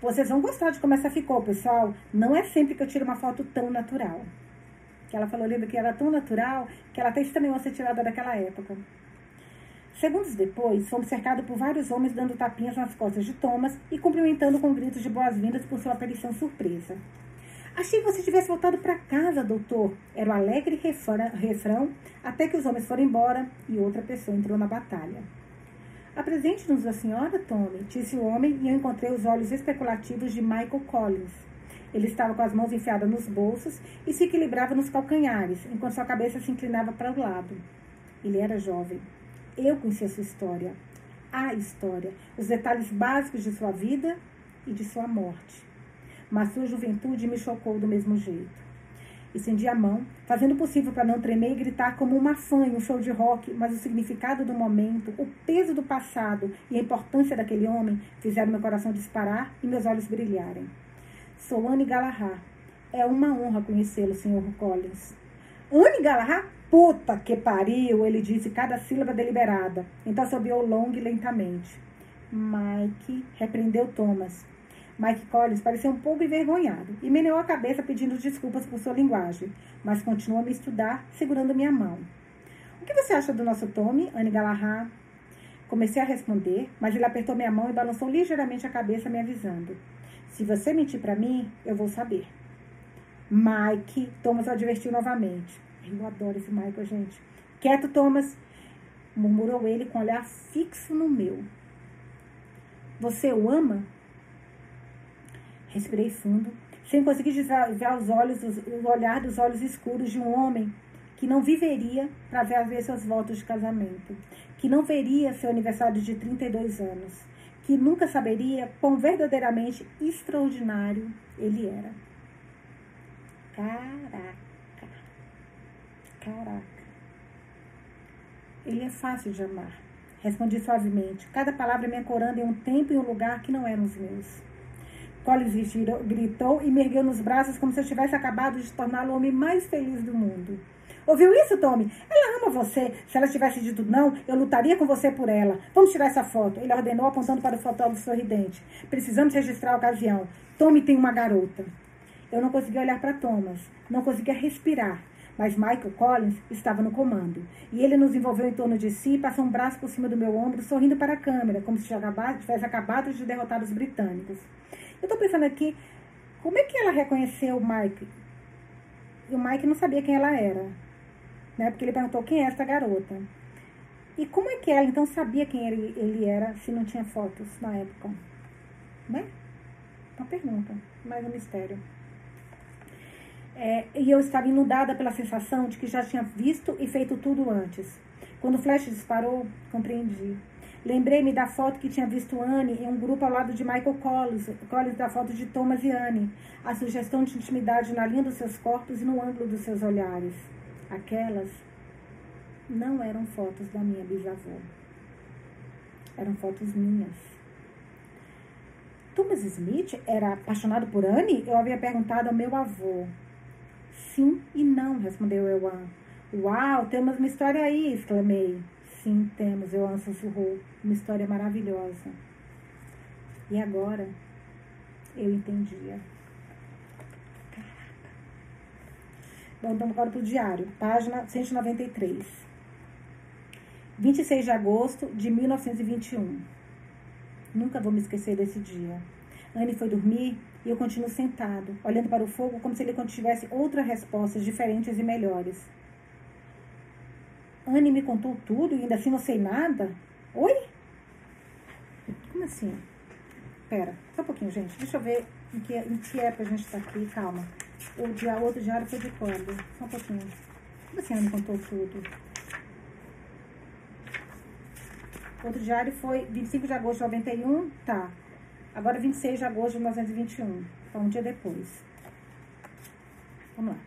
Vocês vão gostar de como essa ficou, pessoal. Não é sempre que eu tiro uma foto tão natural. Que ela falou, lembra que era tão natural que ela até estranhou ser tirada daquela época. Segundos depois, fomos cercados por vários homens dando tapinhas nas costas de Thomas e cumprimentando com gritos de boas-vindas por sua aparição surpresa. Achei que você tivesse voltado para casa, doutor. Era o alegre refrão, até que os homens foram embora e outra pessoa entrou na batalha. Apresente-nos a senhora, Tommy, disse o homem, e eu encontrei os olhos especulativos de Michael Collins. Ele estava com as mãos enfiadas nos bolsos e se equilibrava nos calcanhares, enquanto sua cabeça se inclinava para o lado. Ele era jovem. Eu conhecia sua história, a história, os detalhes básicos de sua vida e de sua morte. Mas sua juventude me chocou do mesmo jeito. Estendi a mão, fazendo o possível para não tremer e gritar como uma fã em um show de rock, mas o significado do momento, o peso do passado e a importância daquele homem fizeram meu coração disparar e meus olhos brilharem. Sou Anne Galahad. É uma honra conhecê-lo, Sr. Collins. Anne Galahad? Puta que pariu, ele disse cada sílaba deliberada. Então assobiou longo e lentamente. Mike repreendeu Thomas. Mike Collins pareceu um pouco envergonhado e meneou a cabeça pedindo desculpas por sua linguagem, mas continuou a me estudar, segurando minha mão. O que você acha do nosso Tommy, Anne Galahad? Comecei a responder, mas ele apertou minha mão e balançou ligeiramente a cabeça, me avisando. Se você mentir para mim, eu vou saber. Mike, Thomas advertiu novamente. Eu adoro esse Michael, gente. Quieto, Thomas, murmurou ele com um olhar fixo no meu. Você o ama? Respirei fundo, sem conseguir ver os olhos, o olhar dos olhos escuros de um homem que não viveria para ver, ver seus votos de casamento, que não veria seu aniversário de 32 anos, que nunca saberia quão verdadeiramente extraordinário ele era. Caraca. Caraca. Ele é fácil de amar. Respondi suavemente, cada palavra me ancorando em um tempo e um lugar que não eram os meus. Collins gritou e me ergueu nos braços como se eu tivesse acabado de torná-lo o homem mais feliz do mundo. Ouviu isso, Tommy? Ela ama você. Se ela tivesse dito não, eu lutaria com você por ela. Vamos tirar essa foto. Ele ordenou, apontando para o fotógrafo sorridente. Precisamos registrar a ocasião. Tommy tem uma garota. Eu não conseguia olhar para Thomas. Não conseguia respirar. Mas Michael Collins estava no comando. E ele nos envolveu em torno de si, passou um braço por cima do meu ombro, sorrindo para a câmera, como se tivesse acabado de derrotar os britânicos. Eu estou pensando aqui, como é que ela reconheceu o Mike? E o Mike não sabia quem ela era né? Porque ele perguntou quem é essa garota. E como é que ela então sabia quem ele, ele era se não tinha fotos na época? Né? Uma pergunta, mais um mistério. É, e eu estava inundada pela sensação de que já tinha visto e feito tudo antes. Quando o flash disparou, compreendi. Lembrei-me da foto que tinha visto Anne em um grupo ao lado de Michael Collins, Collins da foto de Thomas e Anne, a sugestão de intimidade na linha dos seus corpos e no ângulo dos seus olhares. Aquelas não eram fotos da minha bisavó. Eram fotos minhas. Thomas Smith era apaixonado por Anne? Eu havia perguntado ao meu avô. Sim e não, respondeu Euan. Uau, temos uma história aí, exclamei. Sim, temos, Euan sussurrou. Uma história maravilhosa. E agora eu entendia. Vamos então agora para o diário, página 193. 26 de agosto de 1921. Nunca vou me esquecer desse dia. Anne foi dormir e eu continuo sentado, olhando para o fogo como se ele tivesse outras respostas diferentes e melhores. Anne me contou tudo e ainda assim não sei nada? Oi? Como assim? Pera, só um pouquinho, gente. Deixa eu ver em que, em que época a gente está aqui. Calma. O dia, outro diário foi de quando? Só um pouquinho. Como assim me contou tudo? Outro diário foi 25 de agosto de 91, tá. Agora 26 de agosto de 1921, então um dia depois. Vamos lá.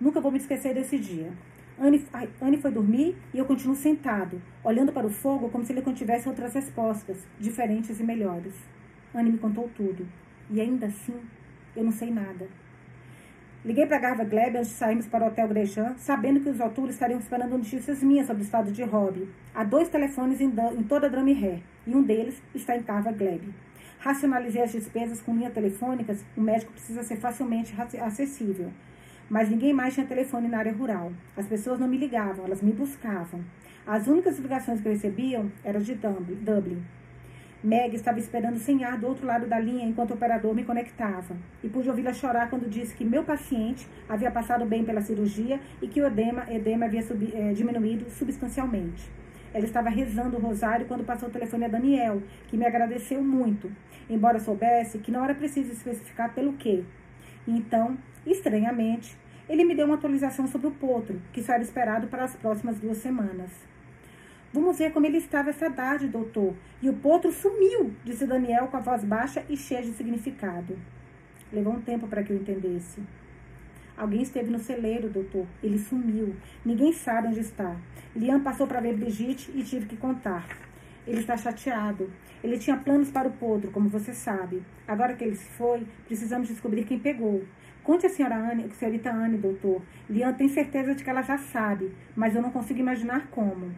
Nunca vou me esquecer desse dia. Anne, Anne foi dormir e eu continuo sentado, olhando para o fogo como se ele contivesse outras respostas, diferentes e melhores. Anne me contou tudo. E ainda assim, eu não sei nada. Liguei para a Garva Gleb antes de sairmos para o Hotel Gresham, sabendo que os autores estariam esperando notícias minhas sobre o estado de Robbie. Há dois telefones em, em toda a Drame Ré, e um deles está em Garva Gleb. Racionalizei as despesas com linhas telefônicas, o médico precisa ser facilmente acessível. Mas ninguém mais tinha telefone na área rural. As pessoas não me ligavam, elas me buscavam. As únicas ligações que recebiam eram de Dublin. Meg estava esperando sem ar do outro lado da linha enquanto o operador me conectava. E pude ouvi-la chorar quando disse que meu paciente havia passado bem pela cirurgia e que o edema, edema havia eh, diminuído substancialmente. Ela estava rezando o rosário quando passou o telefone a Daniel, que me agradeceu muito, embora soubesse que não era preciso especificar pelo quê. Então, estranhamente, ele me deu uma atualização sobre o potro, que só era esperado para as próximas duas semanas. Vamos ver como ele estava essa tarde, doutor. E o potro sumiu, disse Daniel com a voz baixa e cheia de significado. Levou um tempo para que eu entendesse. Alguém esteve no celeiro, doutor. Ele sumiu. Ninguém sabe onde está. Liam passou para ver Brigitte e tive que contar. Ele está chateado. Ele tinha planos para o potro, como você sabe. Agora que ele se foi, precisamos descobrir quem pegou. Conte a senhora Anne, senhorita Anne, doutor. Liam tem certeza de que ela já sabe, mas eu não consigo imaginar como.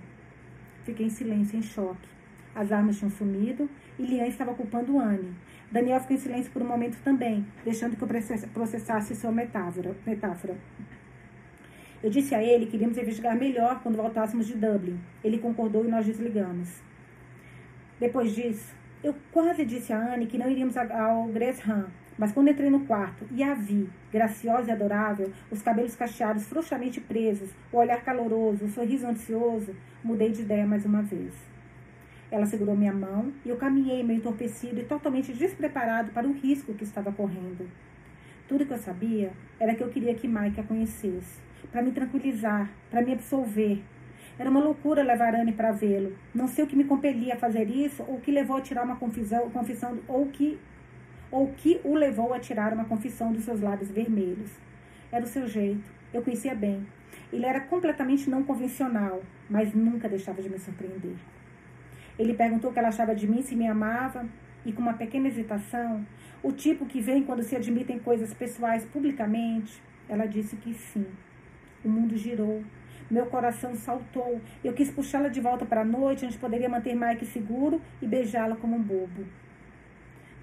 Fiquei em silêncio, em choque. As armas tinham sumido e Lian estava culpando Anne. Daniel ficou em silêncio por um momento também, deixando que eu processasse sua metáfora. metáfora. Eu disse a ele que iríamos investigar melhor quando voltássemos de Dublin. Ele concordou e nós desligamos. Depois disso, Eu quase disse a Anne que não iríamos ao Gresham, mas quando entrei no quarto e a vi, graciosa e adorável, os cabelos cacheados frouxamente presos, o olhar caloroso, o sorriso ansioso, mudei de ideia mais uma vez. Ela segurou minha mão e eu caminhei meio entorpecido e totalmente despreparado para o risco que estava correndo. Tudo que eu sabia era que eu queria que Mike a conhecesse, para me tranquilizar, para me absolver. Era uma loucura levar Anne para vê-lo. Não sei o que me compelia a fazer isso, ou o que levou a tirar uma confusão, confissão, ou que ou que o levou a tirar uma confissão dos seus lábios vermelhos. Era o seu jeito, eu conhecia bem. Ele era completamente não convencional, mas nunca deixava de me surpreender. Ele perguntou o que ela achava de mim, se me amava, e com uma pequena hesitação, o tipo que vem quando se admitem coisas pessoais publicamente, ela disse que sim. O mundo girou. Meu coração saltou. Eu quis puxá-la de volta para a noite, onde poderia manter Mike seguro e beijá-la como um bobo.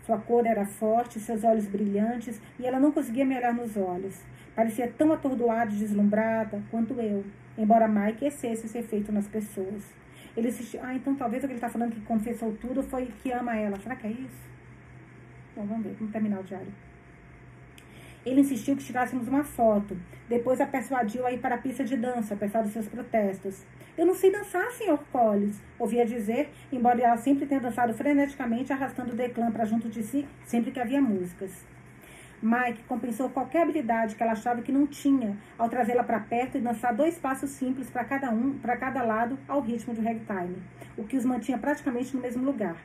Sua cor era forte, seus olhos brilhantes, e ela não conseguia me olhar nos olhos. Parecia tão atordoada e deslumbrada quanto eu, embora Mike excesse esse efeito nas pessoas. Ele insistiu, ah, então talvez o que ele está falando que confessou tudo foi que ama ela. Será que é isso? Bom, vamos ver, vamos terminar o diário. Ele insistiu que tirássemos uma foto. Depois a persuadiu a ir para a pista de dança, apesar dos seus protestos. Eu não sei dançar, senhor Collins, ouvia dizer, embora ela sempre tenha dançado freneticamente, arrastando o declã para junto de si sempre que havia músicas. Mike compensou qualquer habilidade que ela achava que não tinha ao trazê-la para perto e dançar dois passos simples para cada um, para cada lado, ao ritmo de ragtime, o que os mantinha praticamente no mesmo lugar.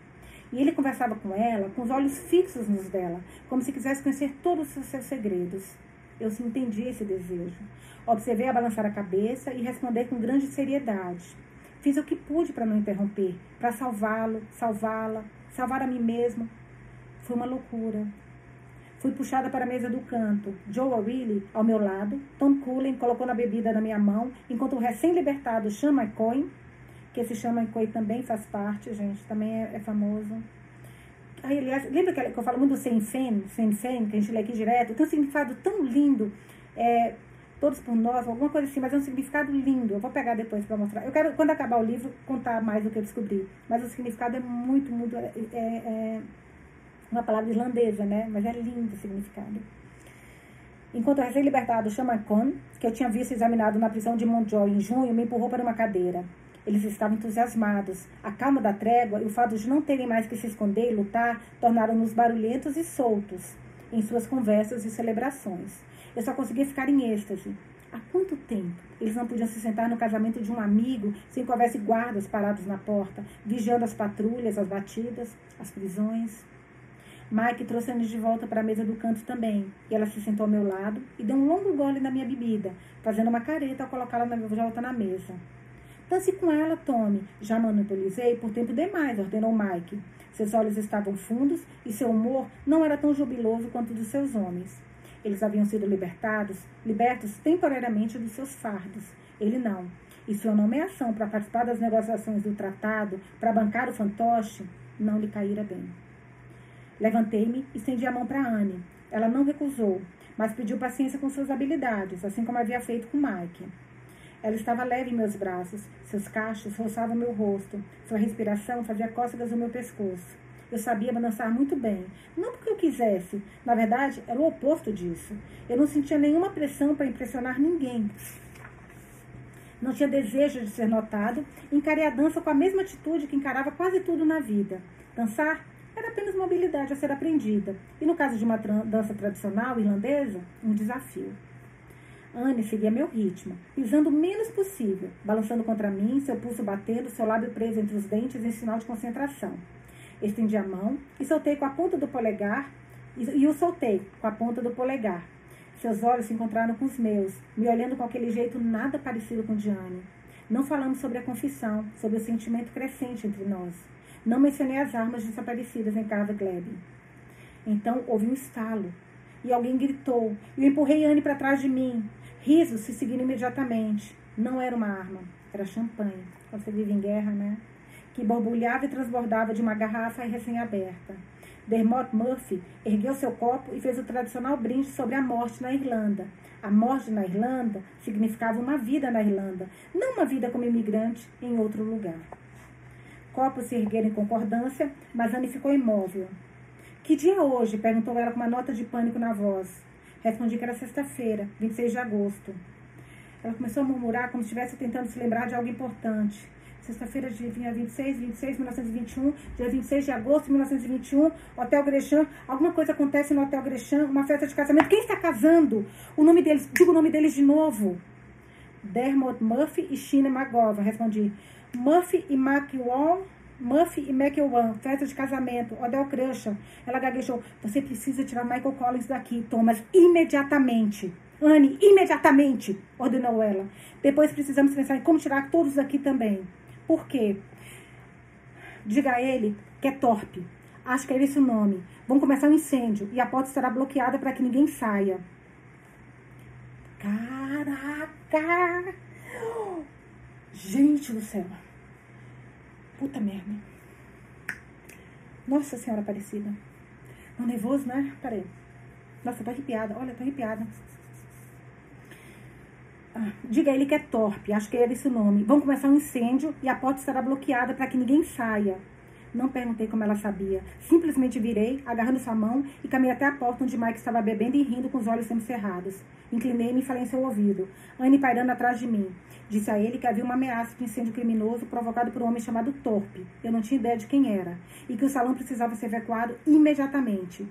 E ele conversava com ela, com os olhos fixos nos dela, como se quisesse conhecer todos os seus segredos. Eu entendi esse desejo. Observei a balançar a cabeça e responder com grande seriedade. Fiz o que pude para não interromper, para salvá-lo, salvá-la, salvar a mim mesmo. Foi uma loucura. Fui puxada para a mesa do canto. Joe O'Reilly, ao meu lado. Tom Cullen colocou na bebida na minha mão, enquanto o recém-libertado Sean McCoy, que esse Sean McCoy também faz parte, gente, também é, é famoso. Aí, aliás, lembra que, eu falo muito do Sem Fen, Sem Fen, que a gente lê aqui direto? Tem um significado tão lindo. É, todos por nós, alguma coisa assim, mas é um significado lindo. Eu vou pegar depois para mostrar. Eu quero, quando acabar o livro, contar mais do que eu descobri. Mas o significado é muito, muito. É, é, é uma palavra islandesa, né? Mas é lindo o significado. Enquanto o recém-libertado Shamakon, que eu tinha visto examinado na prisão de Montjoy em junho, me empurrou para uma cadeira. Eles estavam entusiasmados. A calma da trégua e o fato de não terem mais que se esconder e lutar tornaram-nos barulhentos e soltos em suas conversas e celebrações. Eu só conseguia ficar em êxtase. Há quanto tempo eles não podiam se sentar no casamento de um amigo sem que houvesse guardas parados na porta, vigiando as patrulhas, as batidas, as prisões? Mike trouxe Anne de volta para a mesa do canto também, e ela se sentou ao meu lado e deu um longo gole na minha bebida, fazendo uma careta ao colocá-la de volta na mesa. Dance com ela, Tommy. Já monopolizei por tempo demais, ordenou Mike. Seus olhos estavam fundos e seu humor não era tão jubiloso quanto o dos seus homens. Eles haviam sido libertados, libertos temporariamente dos seus fardos. Ele não. E sua nomeação para participar das negociações do tratado, para bancar o fantoche, não lhe caíra bem. Levantei-me e estendi a mão para Anne. Ela não recusou, mas pediu paciência com suas habilidades, assim como havia feito com Mike. Ela estava leve em meus braços, seus cachos roçavam meu rosto, sua respiração fazia cócegas no meu pescoço. Eu sabia balançar muito bem. Não porque eu quisesse. Na verdade, era o oposto disso. Eu não sentia nenhuma pressão para impressionar ninguém. Não tinha desejo de ser notado. Encarei a dança com a mesma atitude que encarava quase tudo na vida. Dançar era apenas uma habilidade a ser aprendida. E no caso de uma dança tradicional irlandesa, um desafio. Anne seguia meu ritmo, pisando o menos possível, balançando contra mim, seu pulso batendo, seu lábio preso entre os dentes em sinal de concentração. Estendi a mão e soltei com a ponta do polegar e, o soltei com a ponta do polegar. Seus olhos se encontraram com os meus, me olhando com aquele jeito nada parecido com Diane. Não falamos sobre a confissão, sobre o sentimento crescente entre nós. Não mencionei as armas desaparecidas em casa Gleb. Então houve um estalo e alguém gritou. Eu empurrei Anne para trás de mim. Risos se seguiram imediatamente. Não era uma arma, era champanhe. Você vive em guerra, né? que borbulhava e transbordava de uma garrafa recém-aberta. Dermot Murphy ergueu seu copo e fez o tradicional brinde sobre a morte na Irlanda. A morte na Irlanda significava uma vida na Irlanda, não uma vida como imigrante em outro lugar. Copos se ergueram em concordância, mas Anne ficou imóvel. Que dia é hoje? perguntou ela com uma nota de pânico na voz. Respondi que era sexta-feira, 26 de agosto. Ela começou a murmurar como se estivesse tentando se lembrar de algo importante. Sexta-feira, dia 26, 26, 1921, dia 26 de agosto de 1921, Hotel Gresham. Alguma coisa acontece no Hotel Gresham, uma festa de casamento. Quem está casando? O nome deles, digo o nome deles de novo. Dermot Murphy e Sheena McGovern. Respondi. Murphy e McWall. Murphy e McEwan, festa de casamento, Odell Crusher. Ela gaguejou. Você precisa tirar Michael Collins daqui, Thomas, imediatamente. Anne, imediatamente, ordenou ela. Depois precisamos pensar em como tirar todos daqui também. Por quê? Diga a ele que é torpe. Acho que é esse o nome. Vamos começar um incêndio e a porta estará bloqueada para que ninguém saia. Caraca! Gente do céu. Puta merda. Nossa Senhora Aparecida. Tô nervoso, né? Peraí. Nossa, tô arrepiada. Olha, tô arrepiada. Ah, diga a ele que é torpe. Acho que era esse o nome. Vamos começar um incêndio e a porta estará bloqueada para que ninguém saia. Não perguntei como ela sabia. Simplesmente virei, agarrando sua mão e caminhei até a porta onde Mike estava bebendo e rindo com os olhos semicerrados. Inclinei-me e falei em seu ouvido. Anne pairando atrás de mim. Disse a ele que havia uma ameaça de incêndio criminoso provocado por um homem chamado Torpe. Eu não tinha ideia de quem era. E que o salão precisava ser evacuado imediatamente.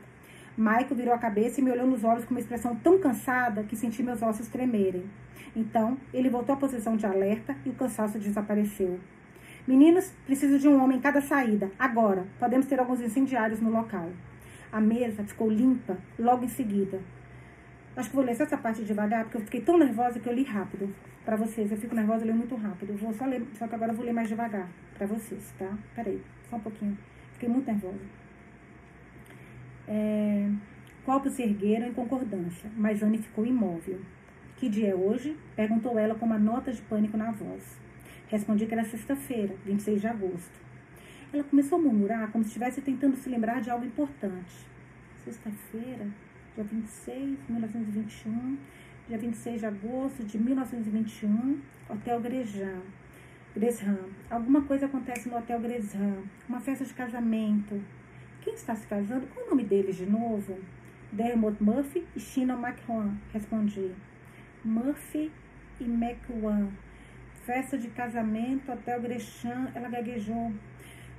Michael virou a cabeça e me olhou nos olhos com uma expressão tão cansada que senti meus ossos tremerem. Então, ele voltou à posição de alerta e o cansaço desapareceu. Meninos, preciso de um homem em cada saída. Agora, podemos ter alguns incendiários no local. A mesa ficou limpa logo em seguida. Acho que vou ler essa parte devagar, porque eu fiquei tão nervosa que eu li rápido para vocês. Eu fico nervosa, eu leio muito rápido. Eu vou só ler, só que agora eu vou ler mais devagar para vocês, tá? Peraí, só um pouquinho. Fiquei muito nervosa. É, Copos se ergueram em concordância, mas Anne ficou imóvel. Que dia é hoje? Perguntou ela com uma nota de pânico na voz. Respondi que era sexta-feira, 26 de agosto. Ela começou a murmurar como se estivesse tentando se lembrar de algo importante. Sexta-feira? dia 26 de 1921, dia 26 de agosto de 1921, Hotel Gresham. Gresham. Alguma coisa acontece no Hotel Gresham. Uma festa de casamento. Quem está se casando? Qual o nome deles de novo? Dermot Murphy e Sheena McWan. Respondi. Murphy e McWan. Festa de casamento, Hotel Gresham. Ela gaguejou.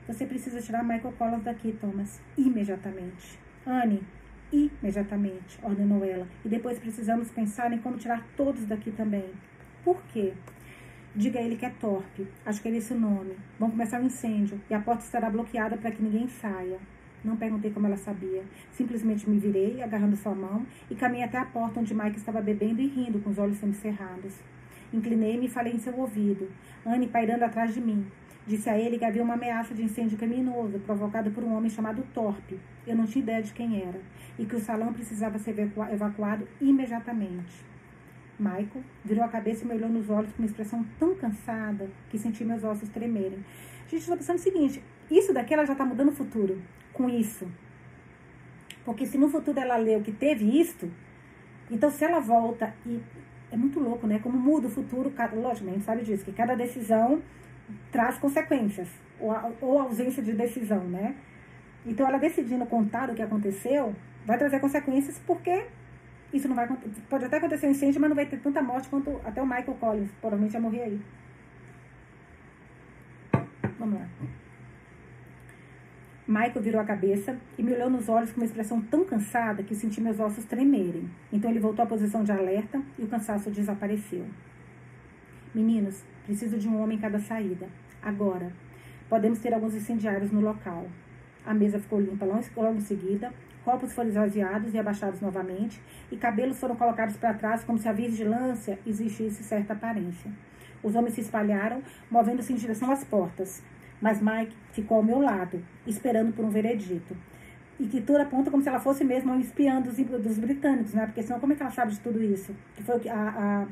Você precisa tirar Michael Collins daqui, Thomas. Imediatamente. Anne, imediatamente, ordenou ela. E depois precisamos pensar em como tirar todos daqui também. Por quê? Diga a ele que é torpe. Acho que é esse o nome. Vão começar o um incêndio e a porta estará bloqueada para que ninguém saia. Não perguntei como ela sabia. Simplesmente me virei, agarrando sua mão, e caminhei até a porta onde Mike estava bebendo e rindo, com os olhos semicerrados. Inclinei-me e falei em seu ouvido, Anne pairando atrás de mim. Disse a ele que havia uma ameaça de incêndio criminoso provocado por um homem chamado Torpe. Eu não tinha ideia de quem era. E que o salão precisava ser evacuado imediatamente. Michael virou a cabeça e me olhou nos olhos com uma expressão tão cansada que senti meus ossos tremerem. Gente, estou pensando o seguinte: isso daqui ela já está mudando o futuro com isso. Porque se no futuro ela leu que teve isto, então se ela volta e. É muito louco, né? Como muda o futuro, cada, gente sabe disso, que cada decisão traz consequências, ou, ou ausência de decisão, né? Então, ela decidindo contar o que aconteceu, vai trazer consequências, porque isso não vai Pode até acontecer um incêndio, mas não vai ter tanta morte quanto até o Michael Collins. Provavelmente ia morrer aí. Vamos lá. Michael virou a cabeça e me olhou nos olhos com uma expressão tão cansada que senti meus ossos tremerem. Então ele voltou à posição de alerta e o cansaço desapareceu. Meninos, preciso de um homem em cada saída. Agora. Podemos ter alguns incendiários no local. A mesa ficou limpa logo em seguida, copos foram esvaziados e abaixados novamente, e cabelos foram colocados para trás como se a vigilância existisse certa aparência. Os homens se espalharam, movendo-se em direção às portas, mas Mike ficou ao meu lado, esperando por um veredito. E que tudo aponta como se ela fosse mesmo um espiã dos, dos britânicos, né? Porque senão como é que ela sabe de tudo isso? Que foi a, a,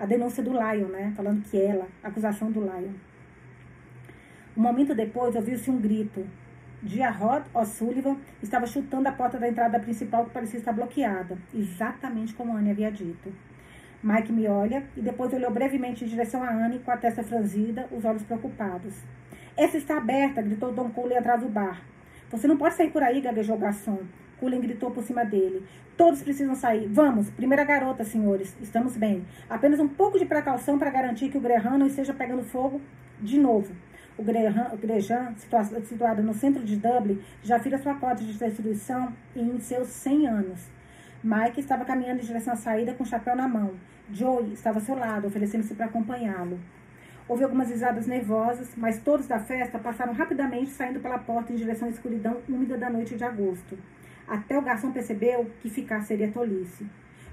a denúncia do Lion, né? Falando que ela, acusação do Lion. Um momento depois, ouviu-se um grito. Diarrod O'Sullivan estava chutando a porta da entrada principal que parecia estar bloqueada, exatamente como Anne havia dito. Mike me olha e depois olhou brevemente em direção a Anne com a testa franzida, os olhos preocupados. Essa está aberta, gritou Don Cullen atrás do bar. Você não pode sair por aí, gaguejou o garçom. Cullen gritou por cima dele. Todos precisam sair. Vamos, primeira garota, senhores. Estamos bem. Apenas um pouco de precaução para garantir que o Graham não esteja pegando fogo de novo. O Graham, o situado no centro de Dublin, já fira sua cota de destruição em seus 100 anos. Mike estava caminhando em direção à saída com o chapéu na mão. Joey estava ao seu lado, oferecendo-se para acompanhá-lo. Houve algumas risadas nervosas, mas todos da festa passaram rapidamente saindo pela porta em direção à escuridão úmida da noite de agosto. Até o garçom percebeu que ficar seria tolice.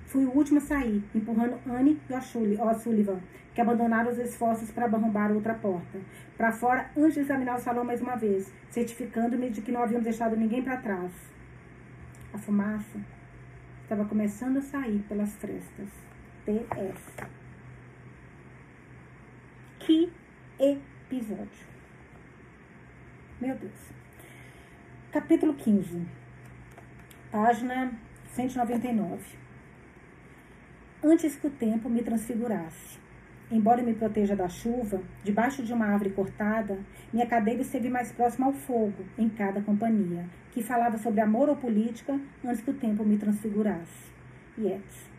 Fui o último a sair, empurrando Anne e O'Sullivan, que abandonaram os esforços para arrombar outra porta. Para fora, antes de examinar o salão mais uma vez, certificando-me de que não havíamos deixado ninguém para trás. A fumaça estava começando a sair pelas frestas. T.S. Que episódio! Meu Deus. Capítulo 15 página 199. Antes que o tempo me transfigurasse. Embora me proteja da chuva, debaixo de uma árvore cortada, minha cadeira esteve mais próxima ao fogo, em cada companhia, que falava sobre amor ou política antes que o tempo me transfigurasse. Yeats.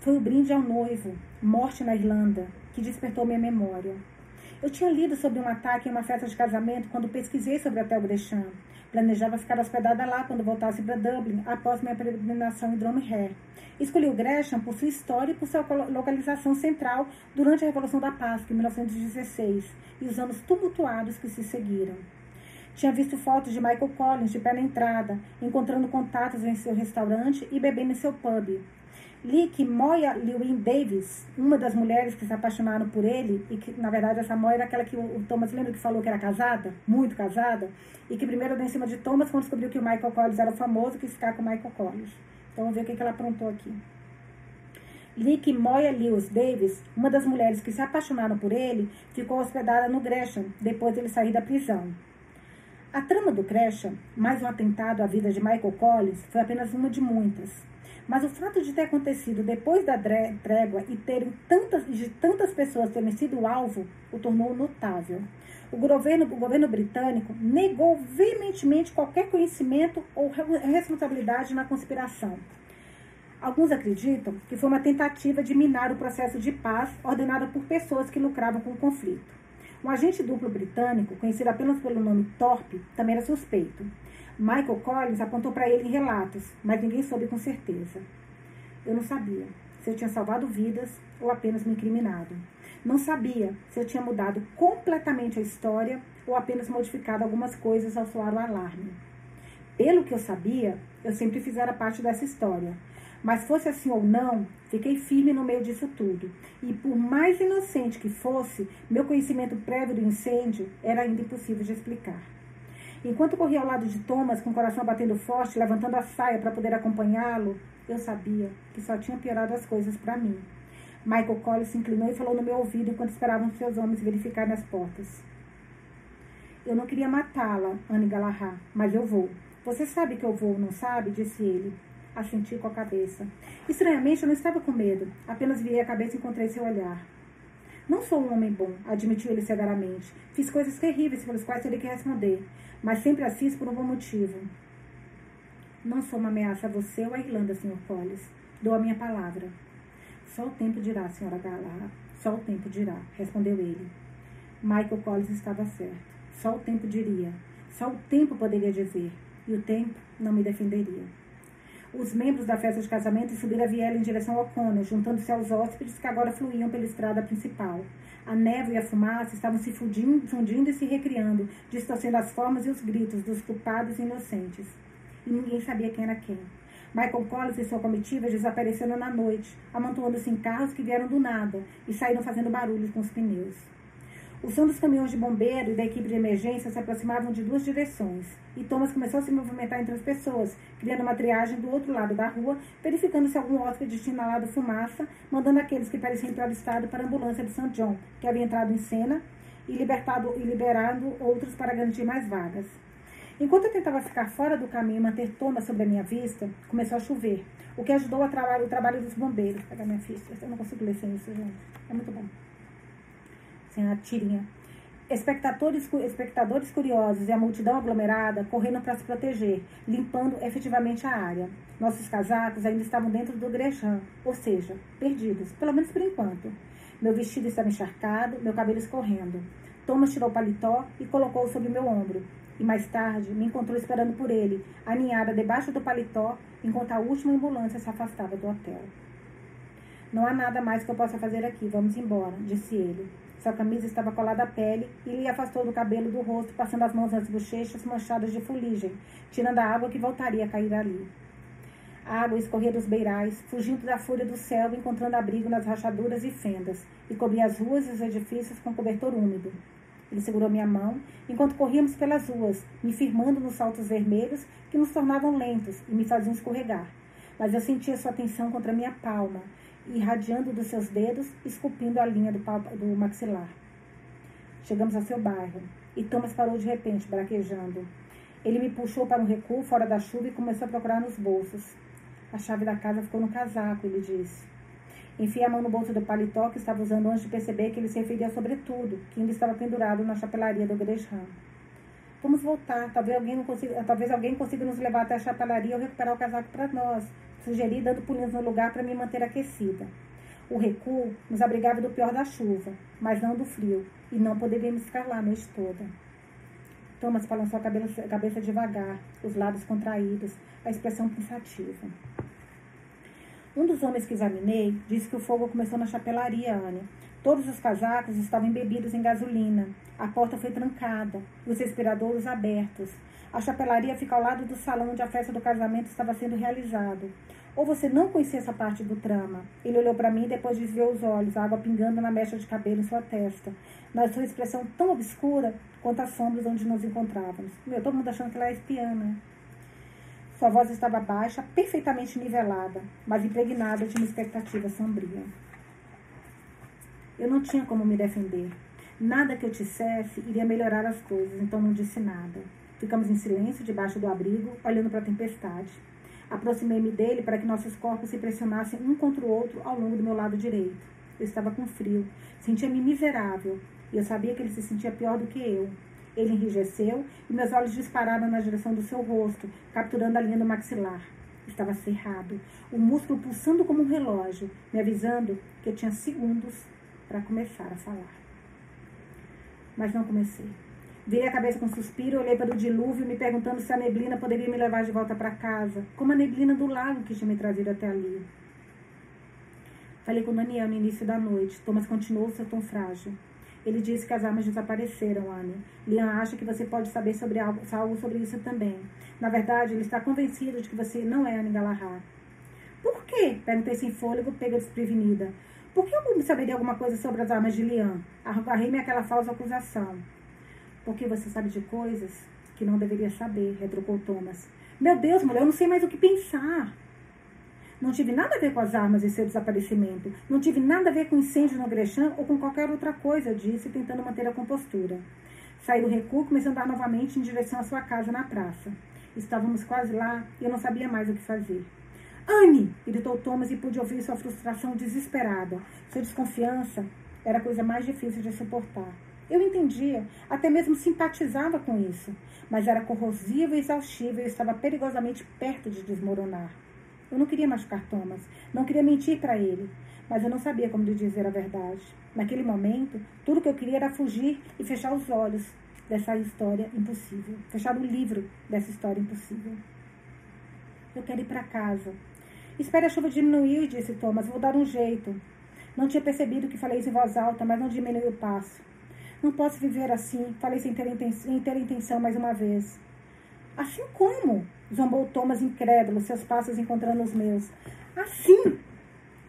Foi o brinde ao noivo, morte na Irlanda, que despertou minha memória. Eu tinha lido sobre um ataque em uma festa de casamento quando pesquisei sobre o Hotel. Planejava ficar hospedada lá quando voltasse para Dublin, após minha peregrinação em Dromore. Escolhi o Gresham por sua história e por sua localização central durante a Revolução da Paz, em 1916, e os anos tumultuados que se seguiram. Tinha visto fotos de Michael Collins de pé na entrada, encontrando contatos em seu restaurante e bebendo em seu pub. Li que Moya Lewin Davis, uma das mulheres que se apaixonaram por ele, e que na verdade essa Moya era aquela que o Thomas lembra que falou que era casada, muito casada, e que primeiro deu em cima de Thomas quando descobriu que o Michael Collins era o famoso, quis ficar com o Michael Collins. Então vamos ver o que, que ela aprontou aqui. Li que Moya Lewis Davis, uma das mulheres que se apaixonaram por ele, ficou hospedada no Gresham depois dele sair da prisão. A trama do Gresham, mais um atentado à vida de Michael Collins, foi apenas uma de muitas. Mas o fato de ter acontecido depois da trégua e terem tantas, de tantas pessoas terem sido alvo o tornou notável. O governo, o governo britânico negou veementemente qualquer conhecimento ou responsabilidade na conspiração. Alguns acreditam que foi uma tentativa de minar o processo de paz ordenado por pessoas que lucravam com o conflito. Um agente duplo britânico, conhecido apenas pelo nome Thorpe, também era suspeito. Michael Collins apontou para ele em relatos, mas ninguém soube com certeza. Eu não sabia se eu tinha salvado vidas ou apenas me incriminado. Não sabia se eu tinha mudado completamente a história ou apenas modificado algumas coisas ao soar o alarme. Pelo que eu sabia, eu sempre fizera parte dessa história. Mas fosse assim ou não, fiquei firme no meio disso tudo. E por mais inocente que fosse, meu conhecimento prévio do incêndio era ainda impossível de explicar. Enquanto corria ao lado de Thomas, com o coração batendo forte, levantando a saia para poder acompanhá-lo, eu sabia que só tinha piorado as coisas para mim. Michael Collins se inclinou e falou no meu ouvido enquanto esperavam seus homens verificarem as portas. Eu não queria matá-la, Anne Galahad, mas eu vou. Você sabe que eu vou, não sabe? Disse ele. Assenti com a cabeça. Estranhamente, eu não estava com medo. Apenas virei a cabeça e encontrei seu olhar. Não sou um homem bom, admitiu ele severamente. Fiz coisas terríveis pelas quais teria que responder mas sempre as fiz por um bom motivo. Não sou uma ameaça a você ou à Irlanda, Sr. Collins. Dou a minha palavra. Só o tempo dirá, Sra. Galar. Só o tempo dirá, respondeu ele. Michael Collins estava certo. Só o tempo diria. Só o tempo poderia dizer. E o tempo não me defenderia. Os membros da festa de casamento subiram a viela em direção ao Connor, juntando-se aos hóspedes que agora fluíam pela estrada principal. A neve e a fumaça estavam se fundindo, fundindo e se recriando, distorcendo as formas e os gritos dos culpados e inocentes. E ninguém sabia quem era quem. Michael Collins e sua comitiva desapareceram na noite, amontoando-se em carros que vieram do nada e saíram fazendo barulhos com os pneus. O som dos caminhões de bombeiro e da equipe de emergência se aproximavam de duas direções, e Thomas começou a se movimentar entre as pessoas, criando uma triagem do outro lado da rua, verificando se algum hóspede tinha inalado fumaça, mandando aqueles que pareciam entrar estado para a ambulância de St. John, que havia entrado em cena, e, libertado, e liberando outros para garantir mais vagas. Enquanto eu tentava ficar fora do caminho e manter Thomas sobre a minha vista, começou a chover, o que ajudou a o trabalho dos bombeiros. Vou pegar minha ficha, eu não consigo ler sem isso, gente. É muito bom sem a tirinha. Espectadores, espectadores curiosos e a multidão aglomerada correndo para se proteger, limpando efetivamente a área. Nossos casacos ainda estavam dentro do grechão, ou seja, perdidos, pelo menos por enquanto. Meu vestido estava encharcado, meu cabelo escorrendo. Thomas tirou o paletó e colocou-o sobre meu ombro. E mais tarde me encontrou esperando por ele, aninhada debaixo do paletó, enquanto a última ambulância se afastava do hotel. Não há nada mais que eu possa fazer aqui, vamos embora, disse ele. Sua camisa estava colada à pele e lhe afastou do cabelo do rosto, passando as mãos nas bochechas manchadas de fuligem, tirando a água que voltaria a cair ali. A água escorria dos beirais, fugindo da fúria do céu, encontrando abrigo nas rachaduras e fendas, e cobria as ruas e os edifícios com cobertor úmido. Ele segurou minha mão enquanto corríamos pelas ruas, me firmando nos saltos vermelhos que nos tornavam lentos e me faziam escorregar. Mas eu sentia sua atenção contra minha palma, irradiando dos seus dedos, esculpindo a linha do, do maxilar. Chegamos ao seu bairro, e Thomas parou de repente, braquejando. Ele me puxou para um recuo fora da chuva e começou a procurar nos bolsos. A chave da casa ficou no casaco, ele disse. Enfiei a mão no bolso do paletó que estava usando antes de perceber que ele se referia sobretudo, que ainda estava pendurado na chapelaria do Gresham. Vamos voltar. Talvez alguém, consiga, talvez alguém consiga nos levar até a chapelaria ou recuperar o casaco para nós sugeri dando pulinhos no lugar para me manter aquecida. O recuo nos abrigava do pior da chuva, mas não do frio, e não poderíamos ficar lá a noite toda. Thomas balançou a cabeça, cabeça devagar, os lábios contraídos, a expressão pensativa. Um dos homens que examinei disse que o fogo começou na chapelaria, Anne. Todos os casacos estavam embebidos em gasolina. A porta foi trancada, os respiradores abertos. A chapelaria fica ao lado do salão onde a festa do casamento estava sendo realizada. Ou você não conhecia essa parte do trama? Ele olhou para mim e depois desviou os olhos, água pingando na mecha de cabelo em sua testa, na sua expressão tão obscura quanto as sombras onde nos encontrávamos. Meu, todo mundo achando que ela é espiã, né? Sua voz estava baixa, perfeitamente nivelada, mas impregnada de uma expectativa sombria. Eu não tinha como me defender. Nada que eu dissesse iria melhorar as coisas, então não disse nada. Ficamos em silêncio debaixo do abrigo, olhando para a tempestade. Aproximei-me dele para que nossos corpos se pressionassem um contra o outro ao longo do meu lado direito. Eu estava com frio, sentia-me miserável e eu sabia que ele se sentia pior do que eu. Ele enrijeceu e meus olhos dispararam na direção do seu rosto, capturando a linha do maxilar. Estava cerrado, o músculo pulsando como um relógio, me avisando que eu tinha segundos para começar a falar. Mas não comecei. Virei a cabeça com um suspiro, olhei para o dilúvio, me perguntando se a neblina poderia me levar de volta para casa, como a neblina do lago que tinha me trazido até ali. Falei com Daniel no início da noite. Thomas continuou seu tom frágil. Ele disse que as armas desapareceram, Anne. Liam acha que você pode saber sobre algo, algo sobre isso também. Na verdade, ele está convencido de que você não é Anne Galahad. Por quê? Perguntei sem fôlego, pega desprevenida. Por que eu saberia alguma coisa sobre as armas de Liam? Arrei-me aquela falsa acusação. Porque você sabe de coisas que não deveria saber, retrucou Thomas. Meu Deus, mulher, eu não sei mais o que pensar. Não tive nada a ver com as armas e seu desaparecimento. Não tive nada a ver com incêndio no Gresham ou com qualquer outra coisa, eu disse, tentando manter a compostura. Saí do recuo, comecei a andar novamente em direção à sua casa na praça. Estávamos quase lá e eu não sabia mais o que fazer. Anne! gritou Thomas e pude ouvir sua frustração desesperada. Sua desconfiança era a coisa mais difícil de suportar. Eu entendia, até mesmo simpatizava com isso, mas era corrosivo e exaustivo e estava perigosamente perto de desmoronar. Eu não queria machucar Thomas, não queria mentir para ele, mas eu não sabia como lhe dizer a verdade. Naquele momento, tudo que eu queria era fugir e fechar os olhos dessa história impossível, fechar o livro dessa história impossível. Eu quero ir para casa. Espere a chuva diminuir, disse Thomas, vou dar um jeito. Não tinha percebido que falei isso em voz alta, mas não diminuiu o passo. Não posso viver assim, falei sem ter, intenção, ter intenção mais uma vez. Assim como? Zombou Thomas incrédulo, seus passos encontrando os meus. Assim!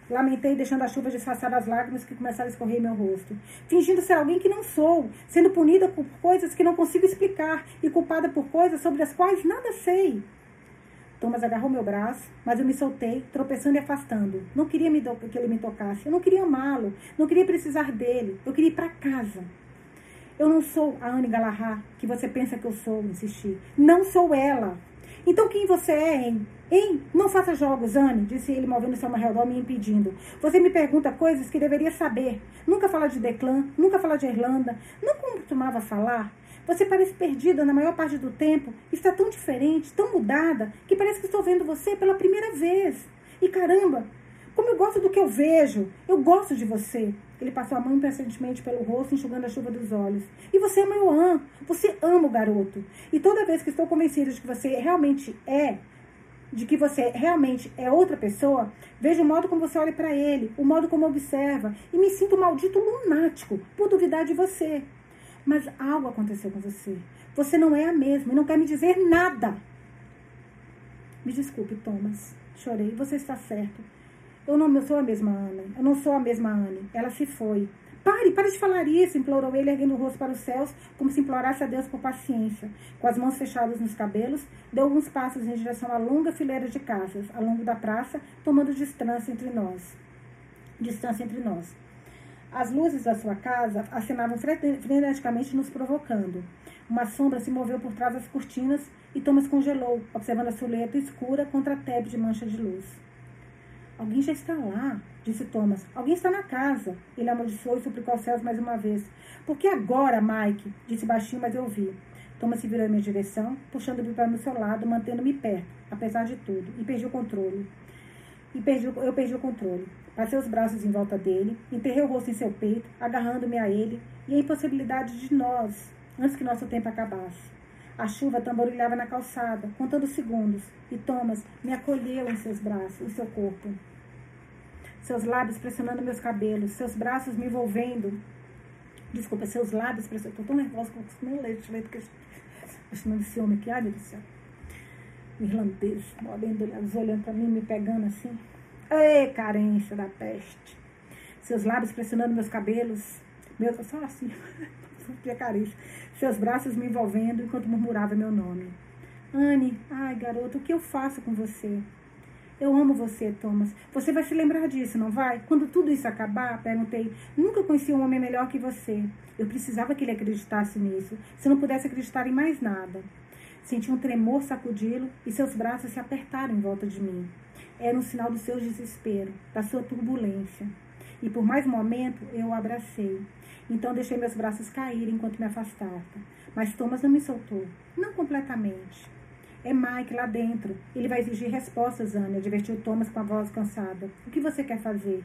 Lamentei, deixando a chuva disfarçar as lágrimas que começaram a escorrer em meu rosto. Fingindo ser alguém que não sou, sendo punida por coisas que não consigo explicar e culpada por coisas sobre as quais nada sei. Thomas agarrou meu braço, mas eu me soltei, tropeçando e afastando. Não queria que ele me tocasse, eu não queria amá-lo, não queria precisar dele, eu queria ir para casa. Eu não sou a Anne Galahá que você pensa que eu sou, insisti. Não sou ela. Então quem você é, hein? Hein? Não faça jogos, Anne, disse ele, movendo seu redor, me impedindo. Você me pergunta coisas que deveria saber. Nunca fala de Declan, nunca fala de Irlanda. Não costumava falar? Você parece perdida na maior parte do tempo, está tão diferente, tão mudada, que parece que estou vendo você pela primeira vez. E caramba, como eu gosto do que eu vejo, eu gosto de você. Ele passou a mão impressionantemente pelo rosto, enxugando a chuva dos olhos. E você ama o An. Você ama o garoto. E toda vez que estou convencida de que você realmente é, de que você realmente é outra pessoa, vejo o modo como você olha para ele, o modo como observa, e me sinto um maldito lunático por duvidar de você. Mas algo aconteceu com você. Você não é a mesma e não quer me dizer nada. Me desculpe, Thomas. Chorei. Você está certo. Eu não sou a mesma Anne. Eu não sou a mesma Anne. Ela se foi. Pare, pare de falar isso, implorou ele, erguendo o rosto para os céus, como se implorasse a Deus por paciência. Com as mãos fechadas nos cabelos, deu alguns passos em direção à longa fileira de casas, ao longo da praça, tomando distância entre nós. Distância entre nós. As luzes da sua casa acenavam freneticamente, nos provocando. Uma sombra se moveu por trás das cortinas e Thomas congelou, observando a silhueta escura contra a tebe de mancha de luz. Alguém já está lá, disse Thomas. Alguém está na casa. Ele amaldiçoou e suplicou aos céus mais uma vez. Por que agora, Mike? Disse baixinho, mas eu ouvi. Thomas se virou em minha direção, puxando-me para o seu lado, mantendo-me perto, apesar de tudo, e perdi o controle. E perdi, eu perdi o controle. Passei os braços em volta dele, enterrei o rosto em seu peito, agarrando-me a ele, e a impossibilidade de nós, antes que nosso tempo acabasse. A chuva tamborilhava na calçada, contando segundos, e Thomas me acolheu em seus braços, em seu corpo. Seus lábios pressionando meus cabelos, seus braços me envolvendo. Desculpa, seus lábios pressionando. Estou tão nervosa que eu não leio deixa eu ler, porque esse homem aqui, ai Deus do céu. Irlandês, olhando, olhando para mim, me pegando assim. Ei, carência da peste. Seus lábios pressionando meus cabelos. Meu, só assim, (laughs) que carência seus braços me envolvendo enquanto murmurava meu nome. Anne, ai garoto, o que eu faço com você? Eu amo você, Thomas. Você vai se lembrar disso, não vai? Quando tudo isso acabar, perguntei. Nunca conheci um homem melhor que você. Eu precisava que ele acreditasse nisso. Se não pudesse acreditar em mais nada. Senti um tremor sacudi-lo e seus braços se apertaram em volta de mim. Era um sinal do seu desespero, da sua turbulência. E por mais um momento eu o abracei. Então deixei meus braços cair enquanto me afastava. Mas Thomas não me soltou. Não completamente. É Mike lá dentro. Ele vai exigir respostas, Anne, advertiu Thomas com a voz cansada. O que você quer fazer?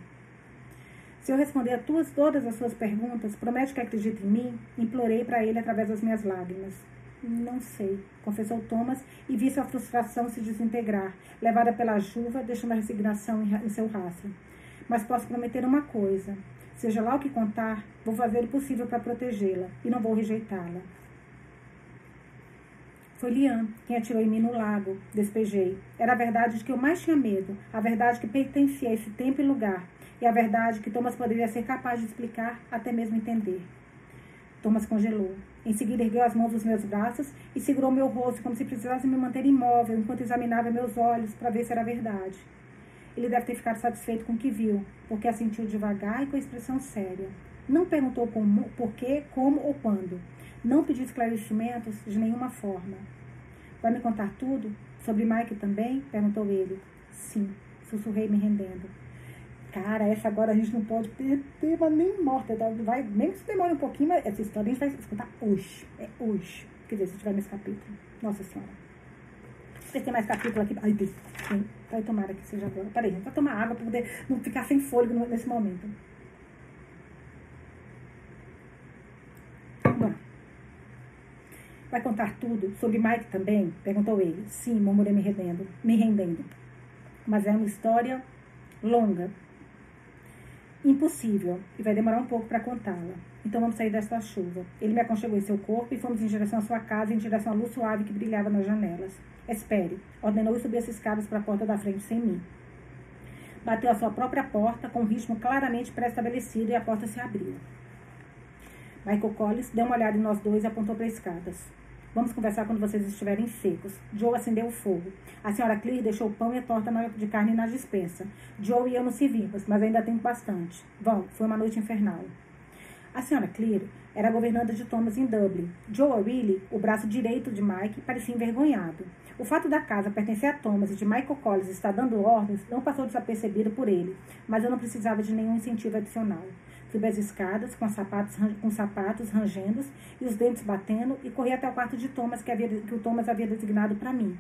Se eu responder a tuas, todas as suas perguntas, promete que acredita em mim? Implorei para ele através das minhas lágrimas. Não sei, confessou Thomas e vi sua frustração se desintegrar, levada pela chuva, deixando a resignação em seu rastro. Mas posso prometer uma coisa: Seja lá o que contar, vou fazer o possível para protegê-la e não vou rejeitá-la. Foi Lian quem atirou em mim no lago. Despejei. Era a verdade de que eu mais tinha medo, a verdade que pertencia a esse tempo e lugar, e a verdade que Thomas poderia ser capaz de explicar, até mesmo entender. Thomas congelou. Em seguida, ergueu as mãos dos meus braços e segurou meu rosto como se precisasse me manter imóvel enquanto examinava meus olhos para ver se era verdade. Ele deve ter ficado satisfeito com o que viu, porque assentiu devagar e com expressão séria. Não perguntou como, por quê, como ou quando. Não pediu esclarecimentos de nenhuma forma. Vai me contar tudo? Sobre Mike também? Perguntou ele. Sim, sussurrei me rendendo. Cara, essa agora a gente não pode ter tema nem morta. Tá? Vai, mesmo que demore um pouquinho, mas essa história a gente vai escutar hoje. É hoje. Quer dizer, se tiver nesse capítulo. Nossa Senhora. Você tem mais capítulo aqui? Ai, tem. Vai tomar aqui, seja agora. Peraí, vai tomar água para poder não ficar sem fôlego nesse momento. Bom. Vai contar tudo sobre Mike também? Perguntou ele. Sim, murmurei me rendendo. Me rendendo. Mas é uma história longa. Impossível. E vai demorar um pouco para contá-la. Então vamos sair desta chuva. Ele me aconchegou em seu corpo e fomos em direção à sua casa, em direção à luz suave que brilhava nas janelas. Espere, ordenou e subiu as escadas para a porta da frente sem mim. Bateu a sua própria porta, com um ritmo claramente pré-estabelecido, e a porta se abriu. Michael Collins deu uma olhada em nós dois e apontou para as escadas. Vamos conversar quando vocês estiverem secos. Joe acendeu o fogo. A senhora Clear deixou o pão e a torta de carne na dispensa. Joe e eu não servimos, mas ainda tem bastante. Vão, foi uma noite infernal. A senhora Clear era governanta de Thomas em Dublin. Joe Willie, o braço direito de Mike, parecia envergonhado. O fato da casa pertencer a Thomas e de Michael Collins estar dando ordens não passou desapercebido por ele, mas eu não precisava de nenhum incentivo adicional. Subi as escadas com, sapatos, com sapatos rangendo e os dentes batendo e corri até o quarto de Thomas que, havia, que o Thomas havia designado para mim.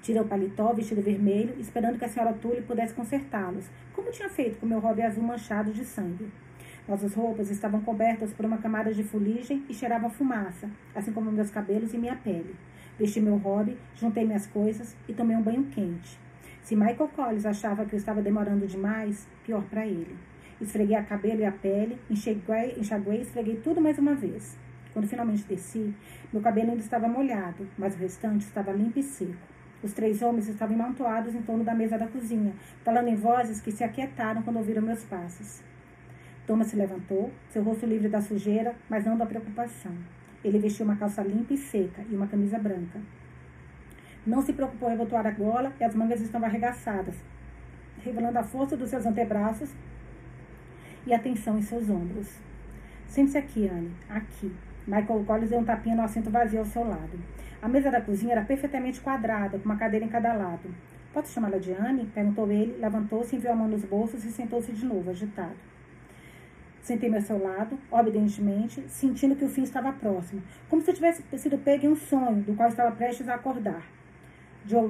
Tirei o paletó, vestido vermelho, esperando que a senhora Tully pudesse consertá-los, como tinha feito com meu hobby azul manchado de sangue. Nossas roupas estavam cobertas por uma camada de fuligem e cheiravam fumaça, assim como meus cabelos e minha pele. Vesti meu hobby, juntei minhas coisas e tomei um banho quente. Se Michael Collins achava que eu estava demorando demais, pior para ele. Esfreguei a cabelo e a pele, enxaguei, enxaguei e esfreguei tudo mais uma vez. Quando finalmente desci, meu cabelo ainda estava molhado, mas o restante estava limpo e seco. Os três homens estavam amontoados em torno da mesa da cozinha, falando em vozes que se aquietaram quando ouviram meus passos. Thomas se levantou, seu rosto livre da sujeira, mas não da preocupação. Ele vestiu uma calça limpa e seca e uma camisa branca. Não se preocupou em abotoar a gola e as mangas estavam arregaçadas, revelando a força dos seus antebraços e a tensão em seus ombros. Sente-se aqui, Anne. Aqui. Michael Collins deu um tapinha no assento vazio ao seu lado. A mesa da cozinha era perfeitamente quadrada, com uma cadeira em cada lado. Posso chamá-la de Anne? Perguntou ele, levantou-se, enviou a mão nos bolsos e sentou-se de novo, agitado. Sentei-me ao seu lado, obedientemente, sentindo que o fim estava próximo, como se eu tivesse sido pego em um sonho, do qual estava prestes a acordar. Joe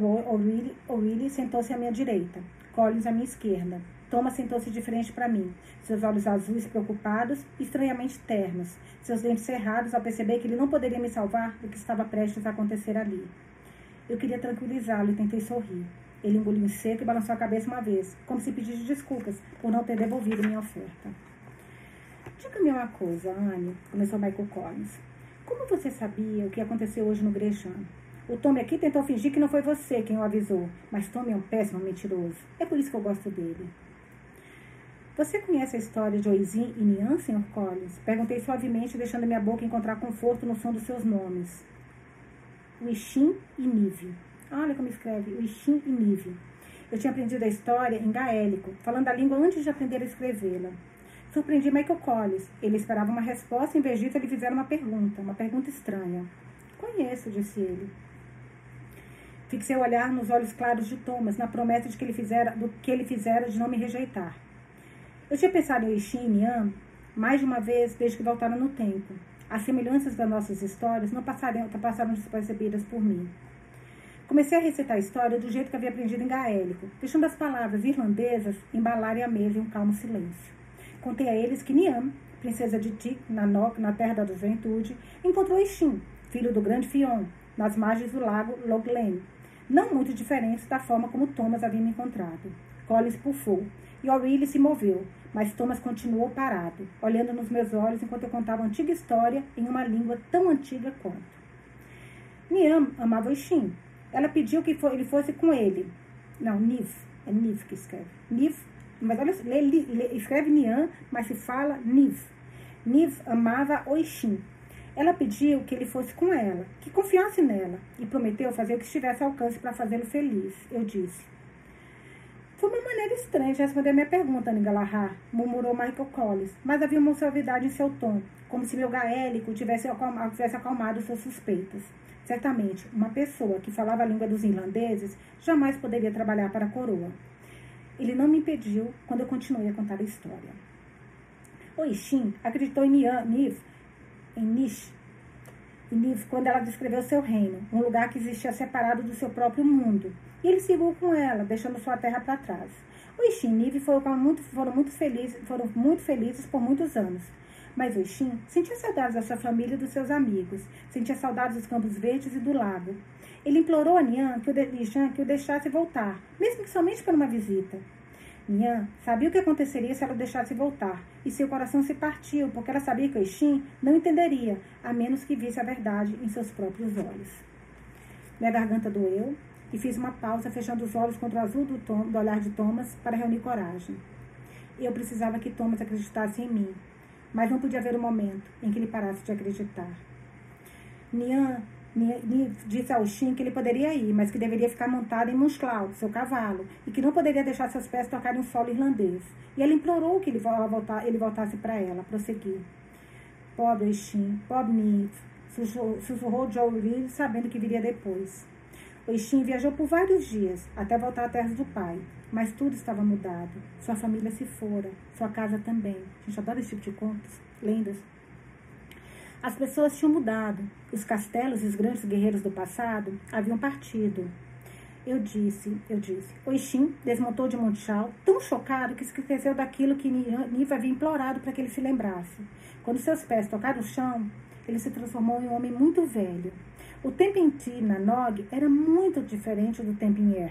O'Reilly sentou-se à minha direita, Collins à minha esquerda. Thomas sentou-se de frente para mim, seus olhos azuis preocupados, estranhamente ternos, seus dentes cerrados ao perceber que ele não poderia me salvar do que estava prestes a acontecer ali. Eu queria tranquilizá-lo e tentei sorrir. Ele engoliu em seco e balançou a cabeça uma vez, como se pedisse desculpas por não ter devolvido minha oferta. Diga-me uma coisa, Anne, começou Michael Collins. Como você sabia o que aconteceu hoje no Gresham? O Tommy aqui tentou fingir que não foi você quem o avisou, mas Tommy é um péssimo mentiroso. É por isso que eu gosto dele. Você conhece a história de Oisin e Nian, Sr. Collins? Perguntei suavemente, deixando minha boca encontrar conforto no som dos seus nomes. Wixin e Nive. Olha como escreve, Wixin e Nive. Eu tinha aprendido a história em gaélico, falando a língua antes de aprender a escrevê-la. Surpreendi Michael Collins. Ele esperava uma resposta, em vez disso, ele fizera uma pergunta, uma pergunta estranha. Conheço, disse ele. Fixei o olhar nos olhos claros de Thomas, na promessa de que ele fizera, do que ele fizera de não me rejeitar. Eu tinha pensado em Oixin e Nian mais de uma vez desde que voltaram no tempo. As semelhanças das nossas histórias não passaram, despercebidas por mim. Comecei a recitar a história do jeito que havia aprendido em gaélico, deixando as palavras irlandesas embalarem a mesa em um calmo silêncio. Contei a eles que Niam, princesa de Tik, na Nok, na terra da juventude, encontrou Ishin, filho do grande Fion, nas margens do lago Loglen, não muito diferente da forma como Thomas havia me encontrado. Collins pufou e O'Reilly se moveu, mas Thomas continuou parado, olhando nos meus olhos enquanto eu contava antiga história em uma língua tão antiga quanto. Niam amava Ishin. Ela pediu que ele fosse com ele. Não, Niv. É Niv que escreve. Niv mas olha, lê, lê, escreve Nian, mas se fala Niv. Niv amava Oixin. Ela pediu que ele fosse com ela, que confiasse nela, e prometeu fazer o que estivesse ao alcance para fazê-lo feliz. Eu disse. Foi uma maneira estranha de responder a minha pergunta, Nigalahar, murmurou Michael Collins, mas havia uma suavidade em seu tom, como se meu gaélico tivesse tivesse acalmado suas suspeitas. Certamente, uma pessoa que falava a língua dos irlandeses jamais poderia trabalhar para a coroa. Ele não me impediu quando eu continuei a contar a história. O Ishin acreditou em Niv, em Nish, em Niv, quando ela descreveu seu reino, um lugar que existia separado do seu próprio mundo. E ele seguiu com ela, deixando sua terra para trás. O Ishin e Niv foram muito, foram, muito felizes, foram muito felizes por muitos anos. Mas o Ishin sentia saudades da sua família e dos seus amigos, sentia saudades dos campos verdes e do lago. Ele implorou a Nian que o, de, que o deixasse voltar, mesmo que somente para uma visita. Nian sabia o que aconteceria se ela o deixasse voltar, e seu coração se partiu, porque ela sabia que Oxin não entenderia, a menos que visse a verdade em seus próprios olhos. Minha garganta doeu, e fiz uma pausa, fechando os olhos contra o azul do, tom, do olhar de Thomas para reunir coragem. Eu precisava que Thomas acreditasse em mim, mas não podia haver um momento em que ele parasse de acreditar. Nian disse ao Shin que ele poderia ir, mas que deveria ficar montado em Musclau, seu cavalo, e que não poderia deixar seus pés tocarem o solo irlandês. E ela implorou que ele, ele voltasse para ela, prosseguir. Pobre Shin, pobre Nif, sussurrou Joe Reed, sabendo que viria depois. Shin viajou por vários dias, até voltar à terra do pai, Mas tudo estava mudado. Sua família se fora, sua casa também. A gente adora esse tipo de contos, lendas. As pessoas tinham mudado. Os castelos e os grandes guerreiros do passado haviam partido. Eu disse, eu disse. O Ixim desmontou de Montichal, tão chocado que esqueceu daquilo que Niva havia implorado para que ele se lembrasse. Quando seus pés tocaram o chão, ele se transformou em um homem muito velho. O tempo em Ti, na Nog, era muito diferente do tempo em Er.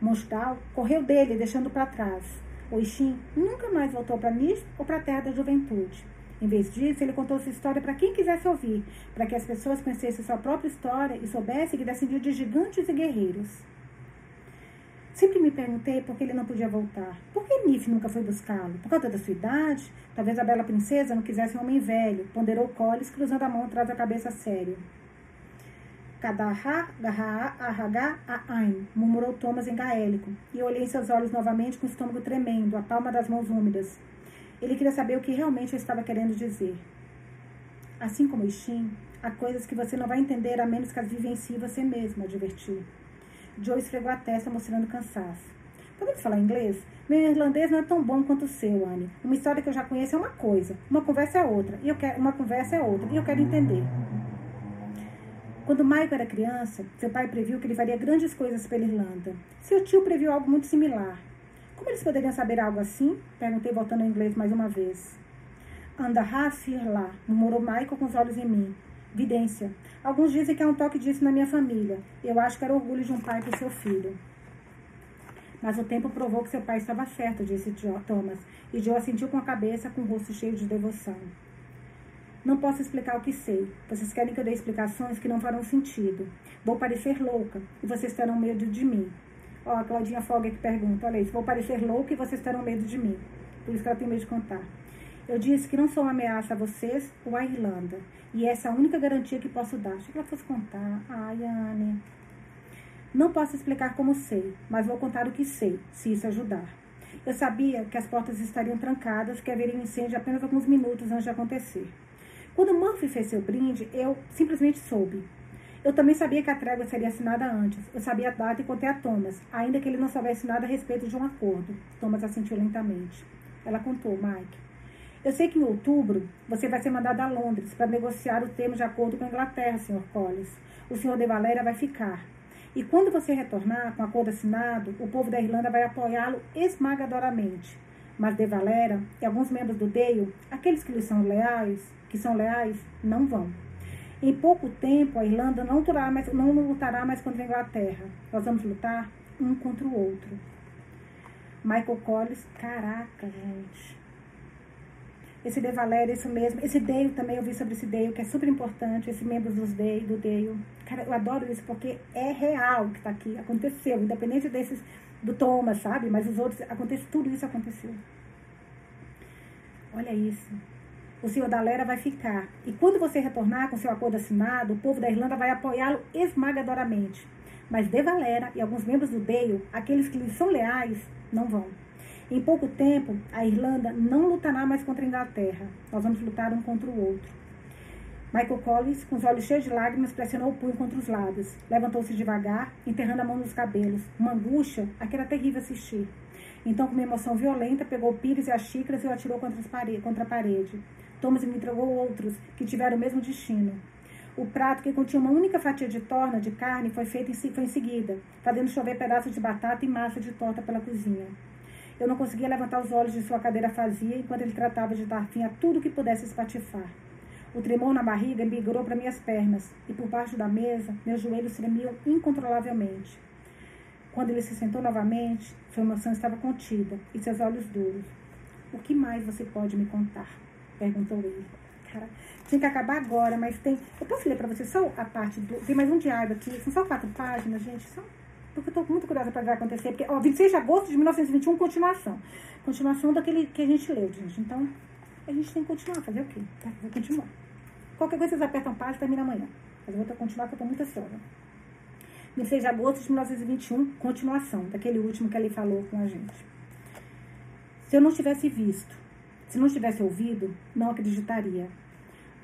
Mostal correu dele, deixando para trás. O Ixim nunca mais voltou para Nis ou para a terra da juventude. Em vez disso, ele contou sua história para quem quisesse ouvir, para que as pessoas conhecessem sua própria história e soubessem que descendia de gigantes e guerreiros. Sempre me perguntei por que ele não podia voltar. Por que Nif nunca foi buscá-lo? Por causa da sua idade? Talvez a bela princesa não quisesse um homem velho, ponderou Collis, cruzando a mão atrás da cabeça sério. Kadaha, Gaha, Ahagá, Ain, murmurou Thomas em gaélico, e olhei em seus olhos novamente com o estômago tremendo, a palma das mãos úmidas. Ele queria saber o que realmente eu estava querendo dizer. Assim como Ishin, há coisas que você não vai entender a menos que as vivencie você mesmo, advertiu. Joe esfregou a testa, mostrando cansaço. Podemos falar inglês? Meu irlandês não é tão bom quanto o seu, Anne. Uma história que eu já conheço é uma coisa, uma conversa é outra, e eu quero, uma conversa é outra, e eu quero entender. Quando Michael era criança, seu pai previu que ele faria grandes coisas pela Irlanda. Seu tio previu algo muito similar. Como eles poderiam saber algo assim? Perguntei, voltando ao inglês mais uma vez. Anda lá, murmurou Michael com os olhos em mim. Vidência. Alguns dizem que é um toque disso na minha família. Eu acho que era orgulho de um pai para seu filho. Mas o tempo provou que seu pai estava certo, disse Thomas, e Joe assentiu com a cabeça, com o rosto cheio de devoção. Não posso explicar o que sei. Vocês querem que eu dê explicações que não farão sentido. Vou parecer louca e vocês terão medo de mim. Ó, a Claudinha Folga que pergunta, olha isso, vou parecer louca e vocês terão medo de mim. Por isso que ela tem medo de contar. Eu disse que não sou uma ameaça a vocês ou à Irlanda. E essa é a única garantia que posso dar. Achei que ela fosse contar. Ai, Anne. Não posso explicar como sei, mas vou contar o que sei, se isso ajudar. Eu sabia que as portas estariam trancadas, que haveria um incêndio apenas alguns minutos antes de acontecer. Quando Murphy fez seu brinde, eu simplesmente soube. Eu também sabia que a trégua seria assinada antes. Eu sabia a data e contei a Thomas, ainda que ele não soubesse nada a respeito de um acordo. Thomas assentiu lentamente. Ela contou, Mike. Eu sei que em outubro você vai ser mandado a Londres para negociar o termo de acordo com a Inglaterra, Sr. Collins. O Sr. de Valéria vai ficar. E quando você retornar com o acordo assinado, o povo da Irlanda vai apoiá-lo esmagadoramente. Mas de Valera e alguns membros do Dale, aqueles que lhe são leais, que são leais, não vão. Em pouco tempo, a Irlanda não lutará mais, não lutará mais contra a Inglaterra. Nós vamos lutar um contra o outro. Michael Collins, caraca, gente. Esse De Valéria, isso mesmo. Esse Deio também, eu vi sobre esse Deio, que é super importante, esse membro dos Deio, do Deio. Cara, eu adoro isso porque é real que tá aqui, aconteceu, independente desses, do Thomas, sabe? Mas os outros, acontece, tudo isso aconteceu. Olha isso. O senhor da Lera vai ficar. E quando você retornar com seu acordo assinado, o povo da Irlanda vai apoiá-lo esmagadoramente. Mas De Valera e alguns membros do Deio, aqueles que lhe são leais, não vão. Em pouco tempo, a Irlanda não lutará mais contra a Inglaterra. Nós vamos lutar um contra o outro. Michael Collins, com os olhos cheios de lágrimas, pressionou o punho contra os lábios. Levantou-se devagar, enterrando a mão nos cabelos. Uma angústia a que era terrível assistir. Então, com uma emoção violenta, pegou o pires e as xícaras e o atirou contra, contra a parede. Thomas me entregou outros, que tiveram o mesmo destino. O prato, que continha uma única fatia de torna de carne, foi feito em, foi em seguida, fazendo chover pedaços de batata e massa de torta pela cozinha. Eu não conseguia levantar os olhos de sua cadeira vazia enquanto ele tratava de dar fim a tudo que pudesse espatifar. O tremor na barriga migrou para minhas pernas e por baixo da mesa meus joelhos tremiam incontrolavelmente. Quando ele se sentou novamente, sua emoção estava contida e seus olhos duros. O que mais você pode me contar? Perguntou ele. Cara, tinha que acabar agora, mas tem. Eu posso ler para você só a parte do. Tem mais um diário aqui, são só quatro páginas, gente. São porque eu estou muito curiosa para ver o que vai acontecer. Porque, ó, 26 de agosto de 1921, continuação. Continuação daquele que a gente leu, gente. Então, a gente tem que continuar. Fazer o quê? Tá? Vou continuar. Qualquer coisa, vocês apertam página e termina amanhã. Mas eu vou continuar, porque eu estou muito ansiosa. 26 de agosto de 1921, continuação daquele último que ele falou com a gente. Se eu não tivesse visto, se não tivesse ouvido, não acreditaria.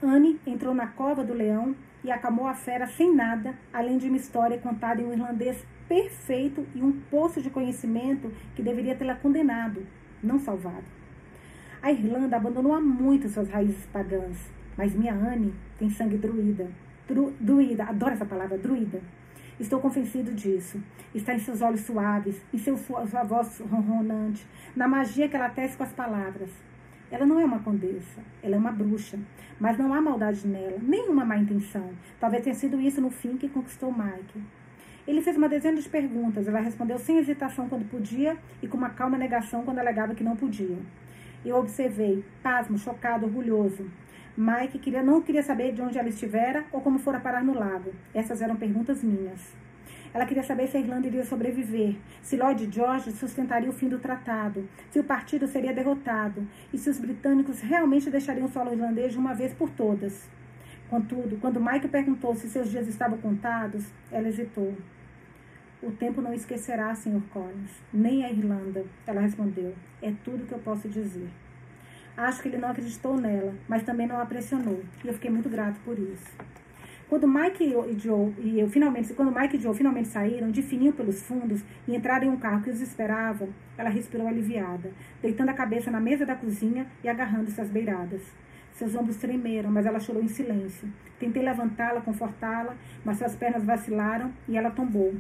Anne entrou na cova do leão e acalmou a fera sem nada, além de uma história contada em um irlandês perfeito e um poço de conhecimento que deveria tê-la condenado, não salvado. A Irlanda abandonou há muito suas raízes pagãs, mas minha Anne tem sangue druida. Dru, druida, adoro essa palavra, druida. Estou convencido disso. Está em seus olhos suaves, em seu, sua voz ronronante, na magia que ela tece com as palavras. Ela não é uma condessa, ela é uma bruxa. Mas não há maldade nela, nenhuma má intenção. Talvez tenha sido isso no fim que conquistou Mike. Ele fez uma dezena de perguntas. Ela respondeu sem hesitação quando podia e com uma calma negação quando alegava que não podia. Eu observei, pasmo, chocado, orgulhoso. Mike queria, não queria saber de onde ela estivera ou como fora parar no lago. Essas eram perguntas minhas. Ela queria saber se a Irlanda iria sobreviver, se Lloyd George sustentaria o fim do tratado, se o partido seria derrotado e se os britânicos realmente deixariam o solo irlandês de uma vez por todas. Contudo, quando Mike perguntou se seus dias estavam contados, ela hesitou. O tempo não esquecerá, Sr. Collins, nem a Irlanda, ela respondeu. É tudo que eu posso dizer. Acho que ele não acreditou nela, mas também não a pressionou, e eu fiquei muito grato por isso. Quando Mike e Joe e eu finalmente, quando Mike e Joe finalmente saíram de fininho pelos fundos e entraram em um carro que os esperava, ela respirou aliviada, deitando a cabeça na mesa da cozinha e agarrando-se às beiradas. Seus ombros tremeram, mas ela chorou em silêncio. Tentei levantá-la, confortá-la, mas suas pernas vacilaram e ela tombou.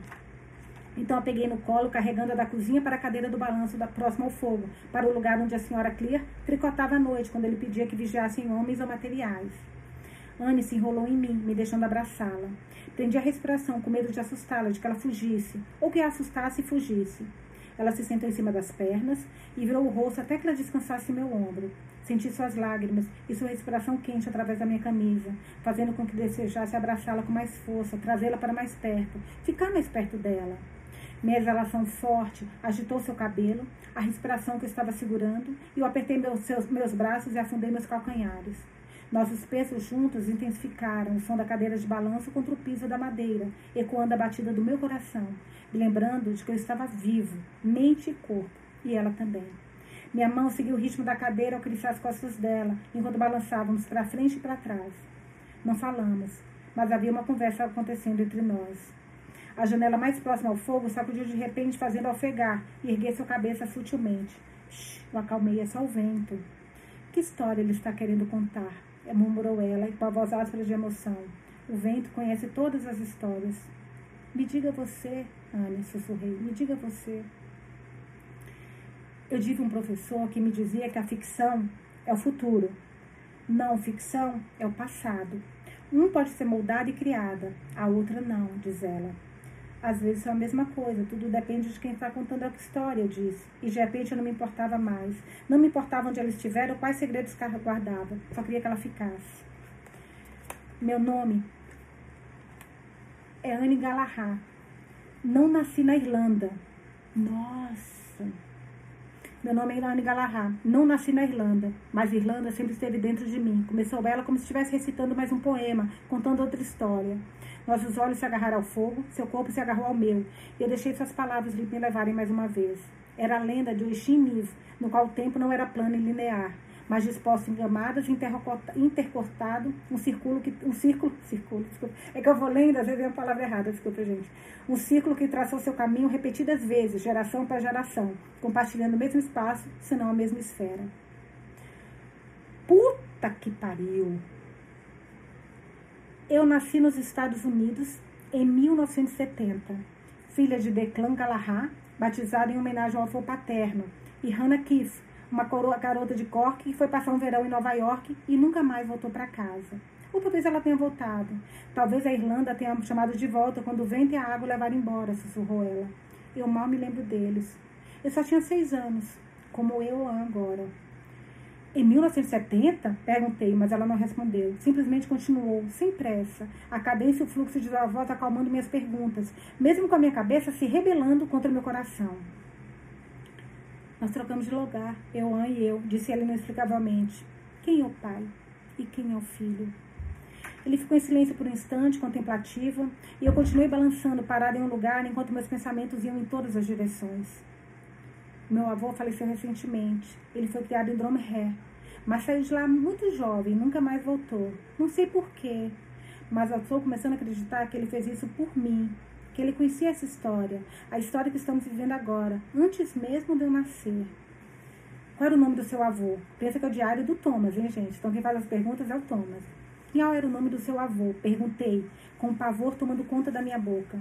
Então a peguei no colo, carregando-a da cozinha para a cadeira do balanço da, próxima ao fogo, para o lugar onde a senhora Clear tricotava à noite, quando ele pedia que vigiassem homens ou materiais. Anne se enrolou em mim, me deixando abraçá-la. Prendi a respiração, com medo de assustá-la, de que ela fugisse, ou que a assustasse e fugisse. Ela se sentou em cima das pernas e virou o rosto até que ela descansasse meu ombro. Senti suas lágrimas e sua respiração quente através da minha camisa, fazendo com que desejasse abraçá-la com mais força, trazê-la para mais perto, ficar mais perto dela. Minha exalação forte agitou seu cabelo, a respiração que eu estava segurando, e eu apertei meus, seus, meus braços e afundei meus calcanhares. Nossos pesos juntos intensificaram o som da cadeira de balanço contra o piso da madeira, ecoando a batida do meu coração, me lembrando de que eu estava vivo, mente e corpo, e ela também. Minha mão seguiu o ritmo da cadeira ao acariciar as costas dela, enquanto balançávamos para frente e para trás. Não falamos, mas havia uma conversa acontecendo entre nós. A janela mais próxima ao fogo sacudiu de repente, fazendo ofegar e erguer sua cabeça sutilmente. Shhh, eu acalmei, é só o vento. Que história ele está querendo contar? Murmurou ela, com a voz áspera de emoção. O vento conhece todas as histórias. Me diga você, Anne, sussurrei, me diga você. Eu tive um professor que me dizia que a ficção é o futuro. Não ficção é o passado. Um pode ser moldada e criada, a outra não, diz ela. Às vezes é a mesma coisa, tudo depende de quem está contando a história, eu disse. E de repente eu não me importava mais. Não me importava onde ela estivesse ou quais segredos guardava. Só queria que ela ficasse. Meu nome é Anne Galahad. Não nasci na Irlanda. Nossa! Meu nome é Anne Galahad. Não nasci na Irlanda, mas Irlanda sempre esteve dentro de mim. Começou ela como se estivesse recitando mais um poema, contando outra história. Nossos olhos se agarraram ao fogo, seu corpo se agarrou ao meu, e eu deixei suas palavras me levarem mais uma vez. Era a lenda de Oixim Niv, no qual o tempo não era plano e linear, mas disposto em camadas intercortado, um círculo que. Um círculo. Círculo, desculpa. É que eu vou lendo, às vezes é uma palavra errada, desculpa, gente. Um círculo que traçou seu caminho repetidas vezes, geração para geração, compartilhando o mesmo espaço, se não a mesma esfera. Puta que pariu! Eu nasci nos Estados Unidos em 1970, filha de Declan Galahad, batizada em homenagem ao avô paterno, e Hannah Keith, uma garota de Cork que foi passar um verão em Nova York e nunca mais voltou para casa. Ou talvez ela tenha voltado. Talvez a Irlanda tenha chamado de volta quando o vento e a água levaram embora, sussurrou ela. Eu mal me lembro deles. Eu só tinha seis anos, como eu agora. Em 1970? Perguntei, mas ela não respondeu. Simplesmente continuou, sem pressa, a cadência e o fluxo de sua voz acalmando minhas perguntas, mesmo com a minha cabeça se rebelando contra meu coração. Nós trocamos de lugar, eu e eu, disse ela inexplicavelmente. Quem é o pai e quem é o filho? Ele ficou em silêncio por um instante, contemplativo, e eu continuei balançando, parada em um lugar, enquanto meus pensamentos iam em todas as direções. Meu avô faleceu recentemente. Ele foi criado em Dromhere, mas saiu de lá muito jovem, nunca mais voltou. Não sei porquê, mas eu estou começando a acreditar que ele fez isso por mim, que ele conhecia essa história, a história que estamos vivendo agora, antes mesmo de eu nascer. Qual era o nome do seu avô? Pensa que é o diário do Thomas, hein, gente? Então quem faz as perguntas é o Thomas. Qual era o nome do seu avô? Perguntei, com pavor tomando conta da minha boca.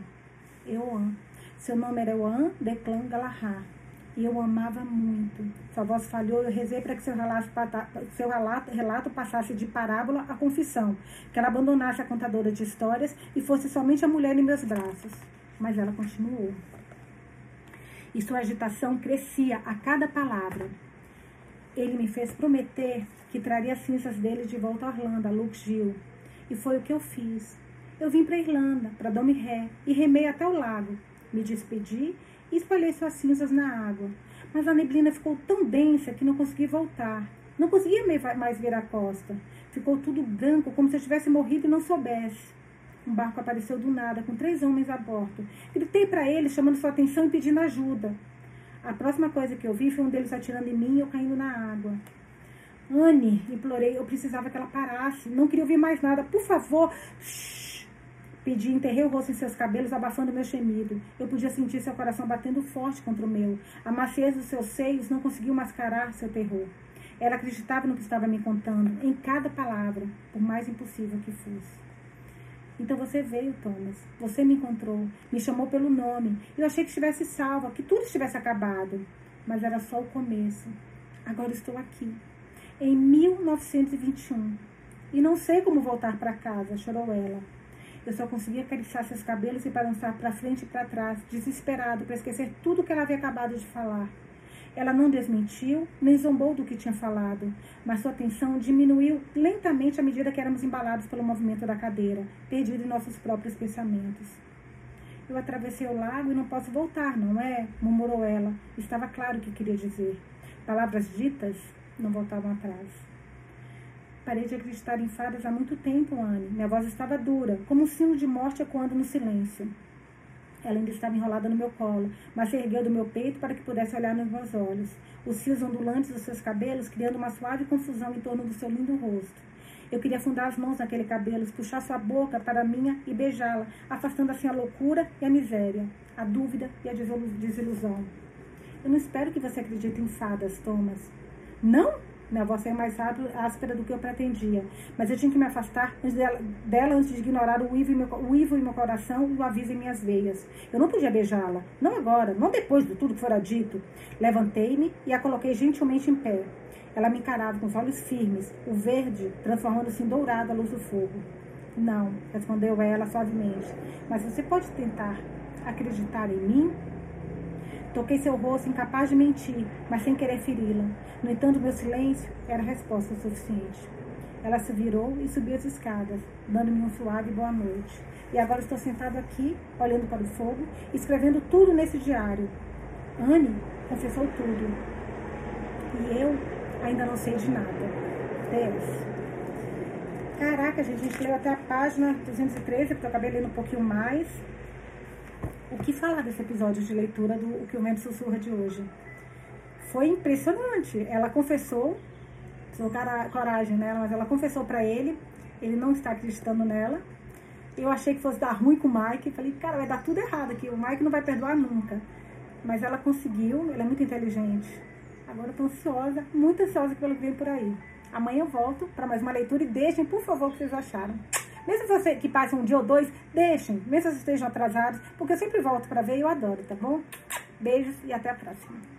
Euan. Seu nome era Euan Declan Galahar. E eu amava muito. Sua voz falhou eu rezei para que seu relato, seu relato, relato passasse de parábola a confissão, que ela abandonasse a contadora de histórias e fosse somente a mulher em meus braços. Mas ela continuou. E sua agitação crescia a cada palavra. Ele me fez prometer que traria as cinzas dele de volta a Orlando, a Luxville. E foi o que eu fiz. Eu vim para Irlanda, para Ré, e remei até o lago. Me despedi e espalhei suas cinzas na água. Mas a neblina ficou tão densa que não consegui voltar. Não conseguia mais ver a costa. Ficou tudo branco, como se eu tivesse morrido e não soubesse. Um barco apareceu do nada, com três homens a bordo. Gritei para eles, chamando sua atenção e pedindo ajuda. A próxima coisa que eu vi foi um deles atirando em mim e eu caindo na água. Anne, implorei, eu precisava que ela parasse. Não queria ouvir mais nada. Por favor. Shhh. Pedi, enterrei o rosto em seus cabelos, abafando meu gemido. Eu podia sentir seu coração batendo forte contra o meu. A maciez dos seus seios não conseguiu mascarar seu terror. Ela acreditava no que estava me contando, em cada palavra, por mais impossível que fosse. Então você veio, Thomas. Você me encontrou, me chamou pelo nome. Eu achei que estivesse salva, que tudo estivesse acabado. Mas era só o começo. Agora estou aqui, em 1921. E não sei como voltar para casa, chorou ela. Eu só conseguia acariciar seus cabelos e balançar para frente e para trás, desesperado para esquecer tudo que ela havia acabado de falar. Ela não desmentiu, nem zombou do que tinha falado, mas sua atenção diminuiu lentamente à medida que éramos embalados pelo movimento da cadeira, perdido em nossos próprios pensamentos. Eu atravessei o lago e não posso voltar, não é? murmurou ela. Estava claro o que queria dizer. Palavras ditas não voltavam atrás. Parei de acreditar em fadas há muito tempo, Anne. Minha voz estava dura, como um sino de morte ecoando no silêncio. Ela ainda estava enrolada no meu colo, mas se ergueu do meu peito para que pudesse olhar nos meus olhos. Os fios ondulantes dos seus cabelos criando uma suave confusão em torno do seu lindo rosto. Eu queria afundar as mãos naquele cabelo, puxar sua boca para a minha e beijá-la, afastando assim a loucura e a miséria, a dúvida e a desilusão. Eu não espero que você acredite em fadas, Thomas. Não? Minha voz foi mais áspera do que eu pretendia. Mas eu tinha que me afastar dela, dela antes de ignorar o uivo, meu, o uivo em meu coração e o aviso em minhas veias. Eu não podia beijá-la. Não agora, não depois de tudo que fora dito. Levantei-me e a coloquei gentilmente em pé. Ela me encarava com os olhos firmes, o verde transformando-se em dourado à luz do fogo. Não, respondeu ela suavemente. Mas você pode tentar acreditar em mim? Toquei seu rosto, incapaz de mentir, mas sem querer feri-la. No entanto, meu silêncio era resposta suficiente. Ela se virou e subiu as escadas, dando-me um suave boa noite. E agora estou sentado aqui, olhando para o fogo, escrevendo tudo nesse diário. Anne confessou tudo. E eu ainda não sei de nada. Deus. Caraca, gente, a gente leu até a página 213, porque eu acabei lendo um pouquinho mais o que falar desse episódio de leitura do O que o Vento Sussurra de hoje? Foi impressionante. Ela confessou, sou coragem nela, mas ela confessou para ele, ele não está acreditando nela. Eu achei que fosse dar ruim com o Mike, falei, cara, vai dar tudo errado aqui, o Mike não vai perdoar nunca. Mas ela conseguiu, ela é muito inteligente. Agora eu tô ansiosa, muito ansiosa pelo que vem por aí. Amanhã eu volto para mais uma leitura e deixem, por favor, o que vocês acharam. Mesmo você que passe um dia ou dois, deixem, mesmo que vocês estejam atrasados, porque eu sempre volto para ver e eu adoro, tá bom? Beijos e até a próxima.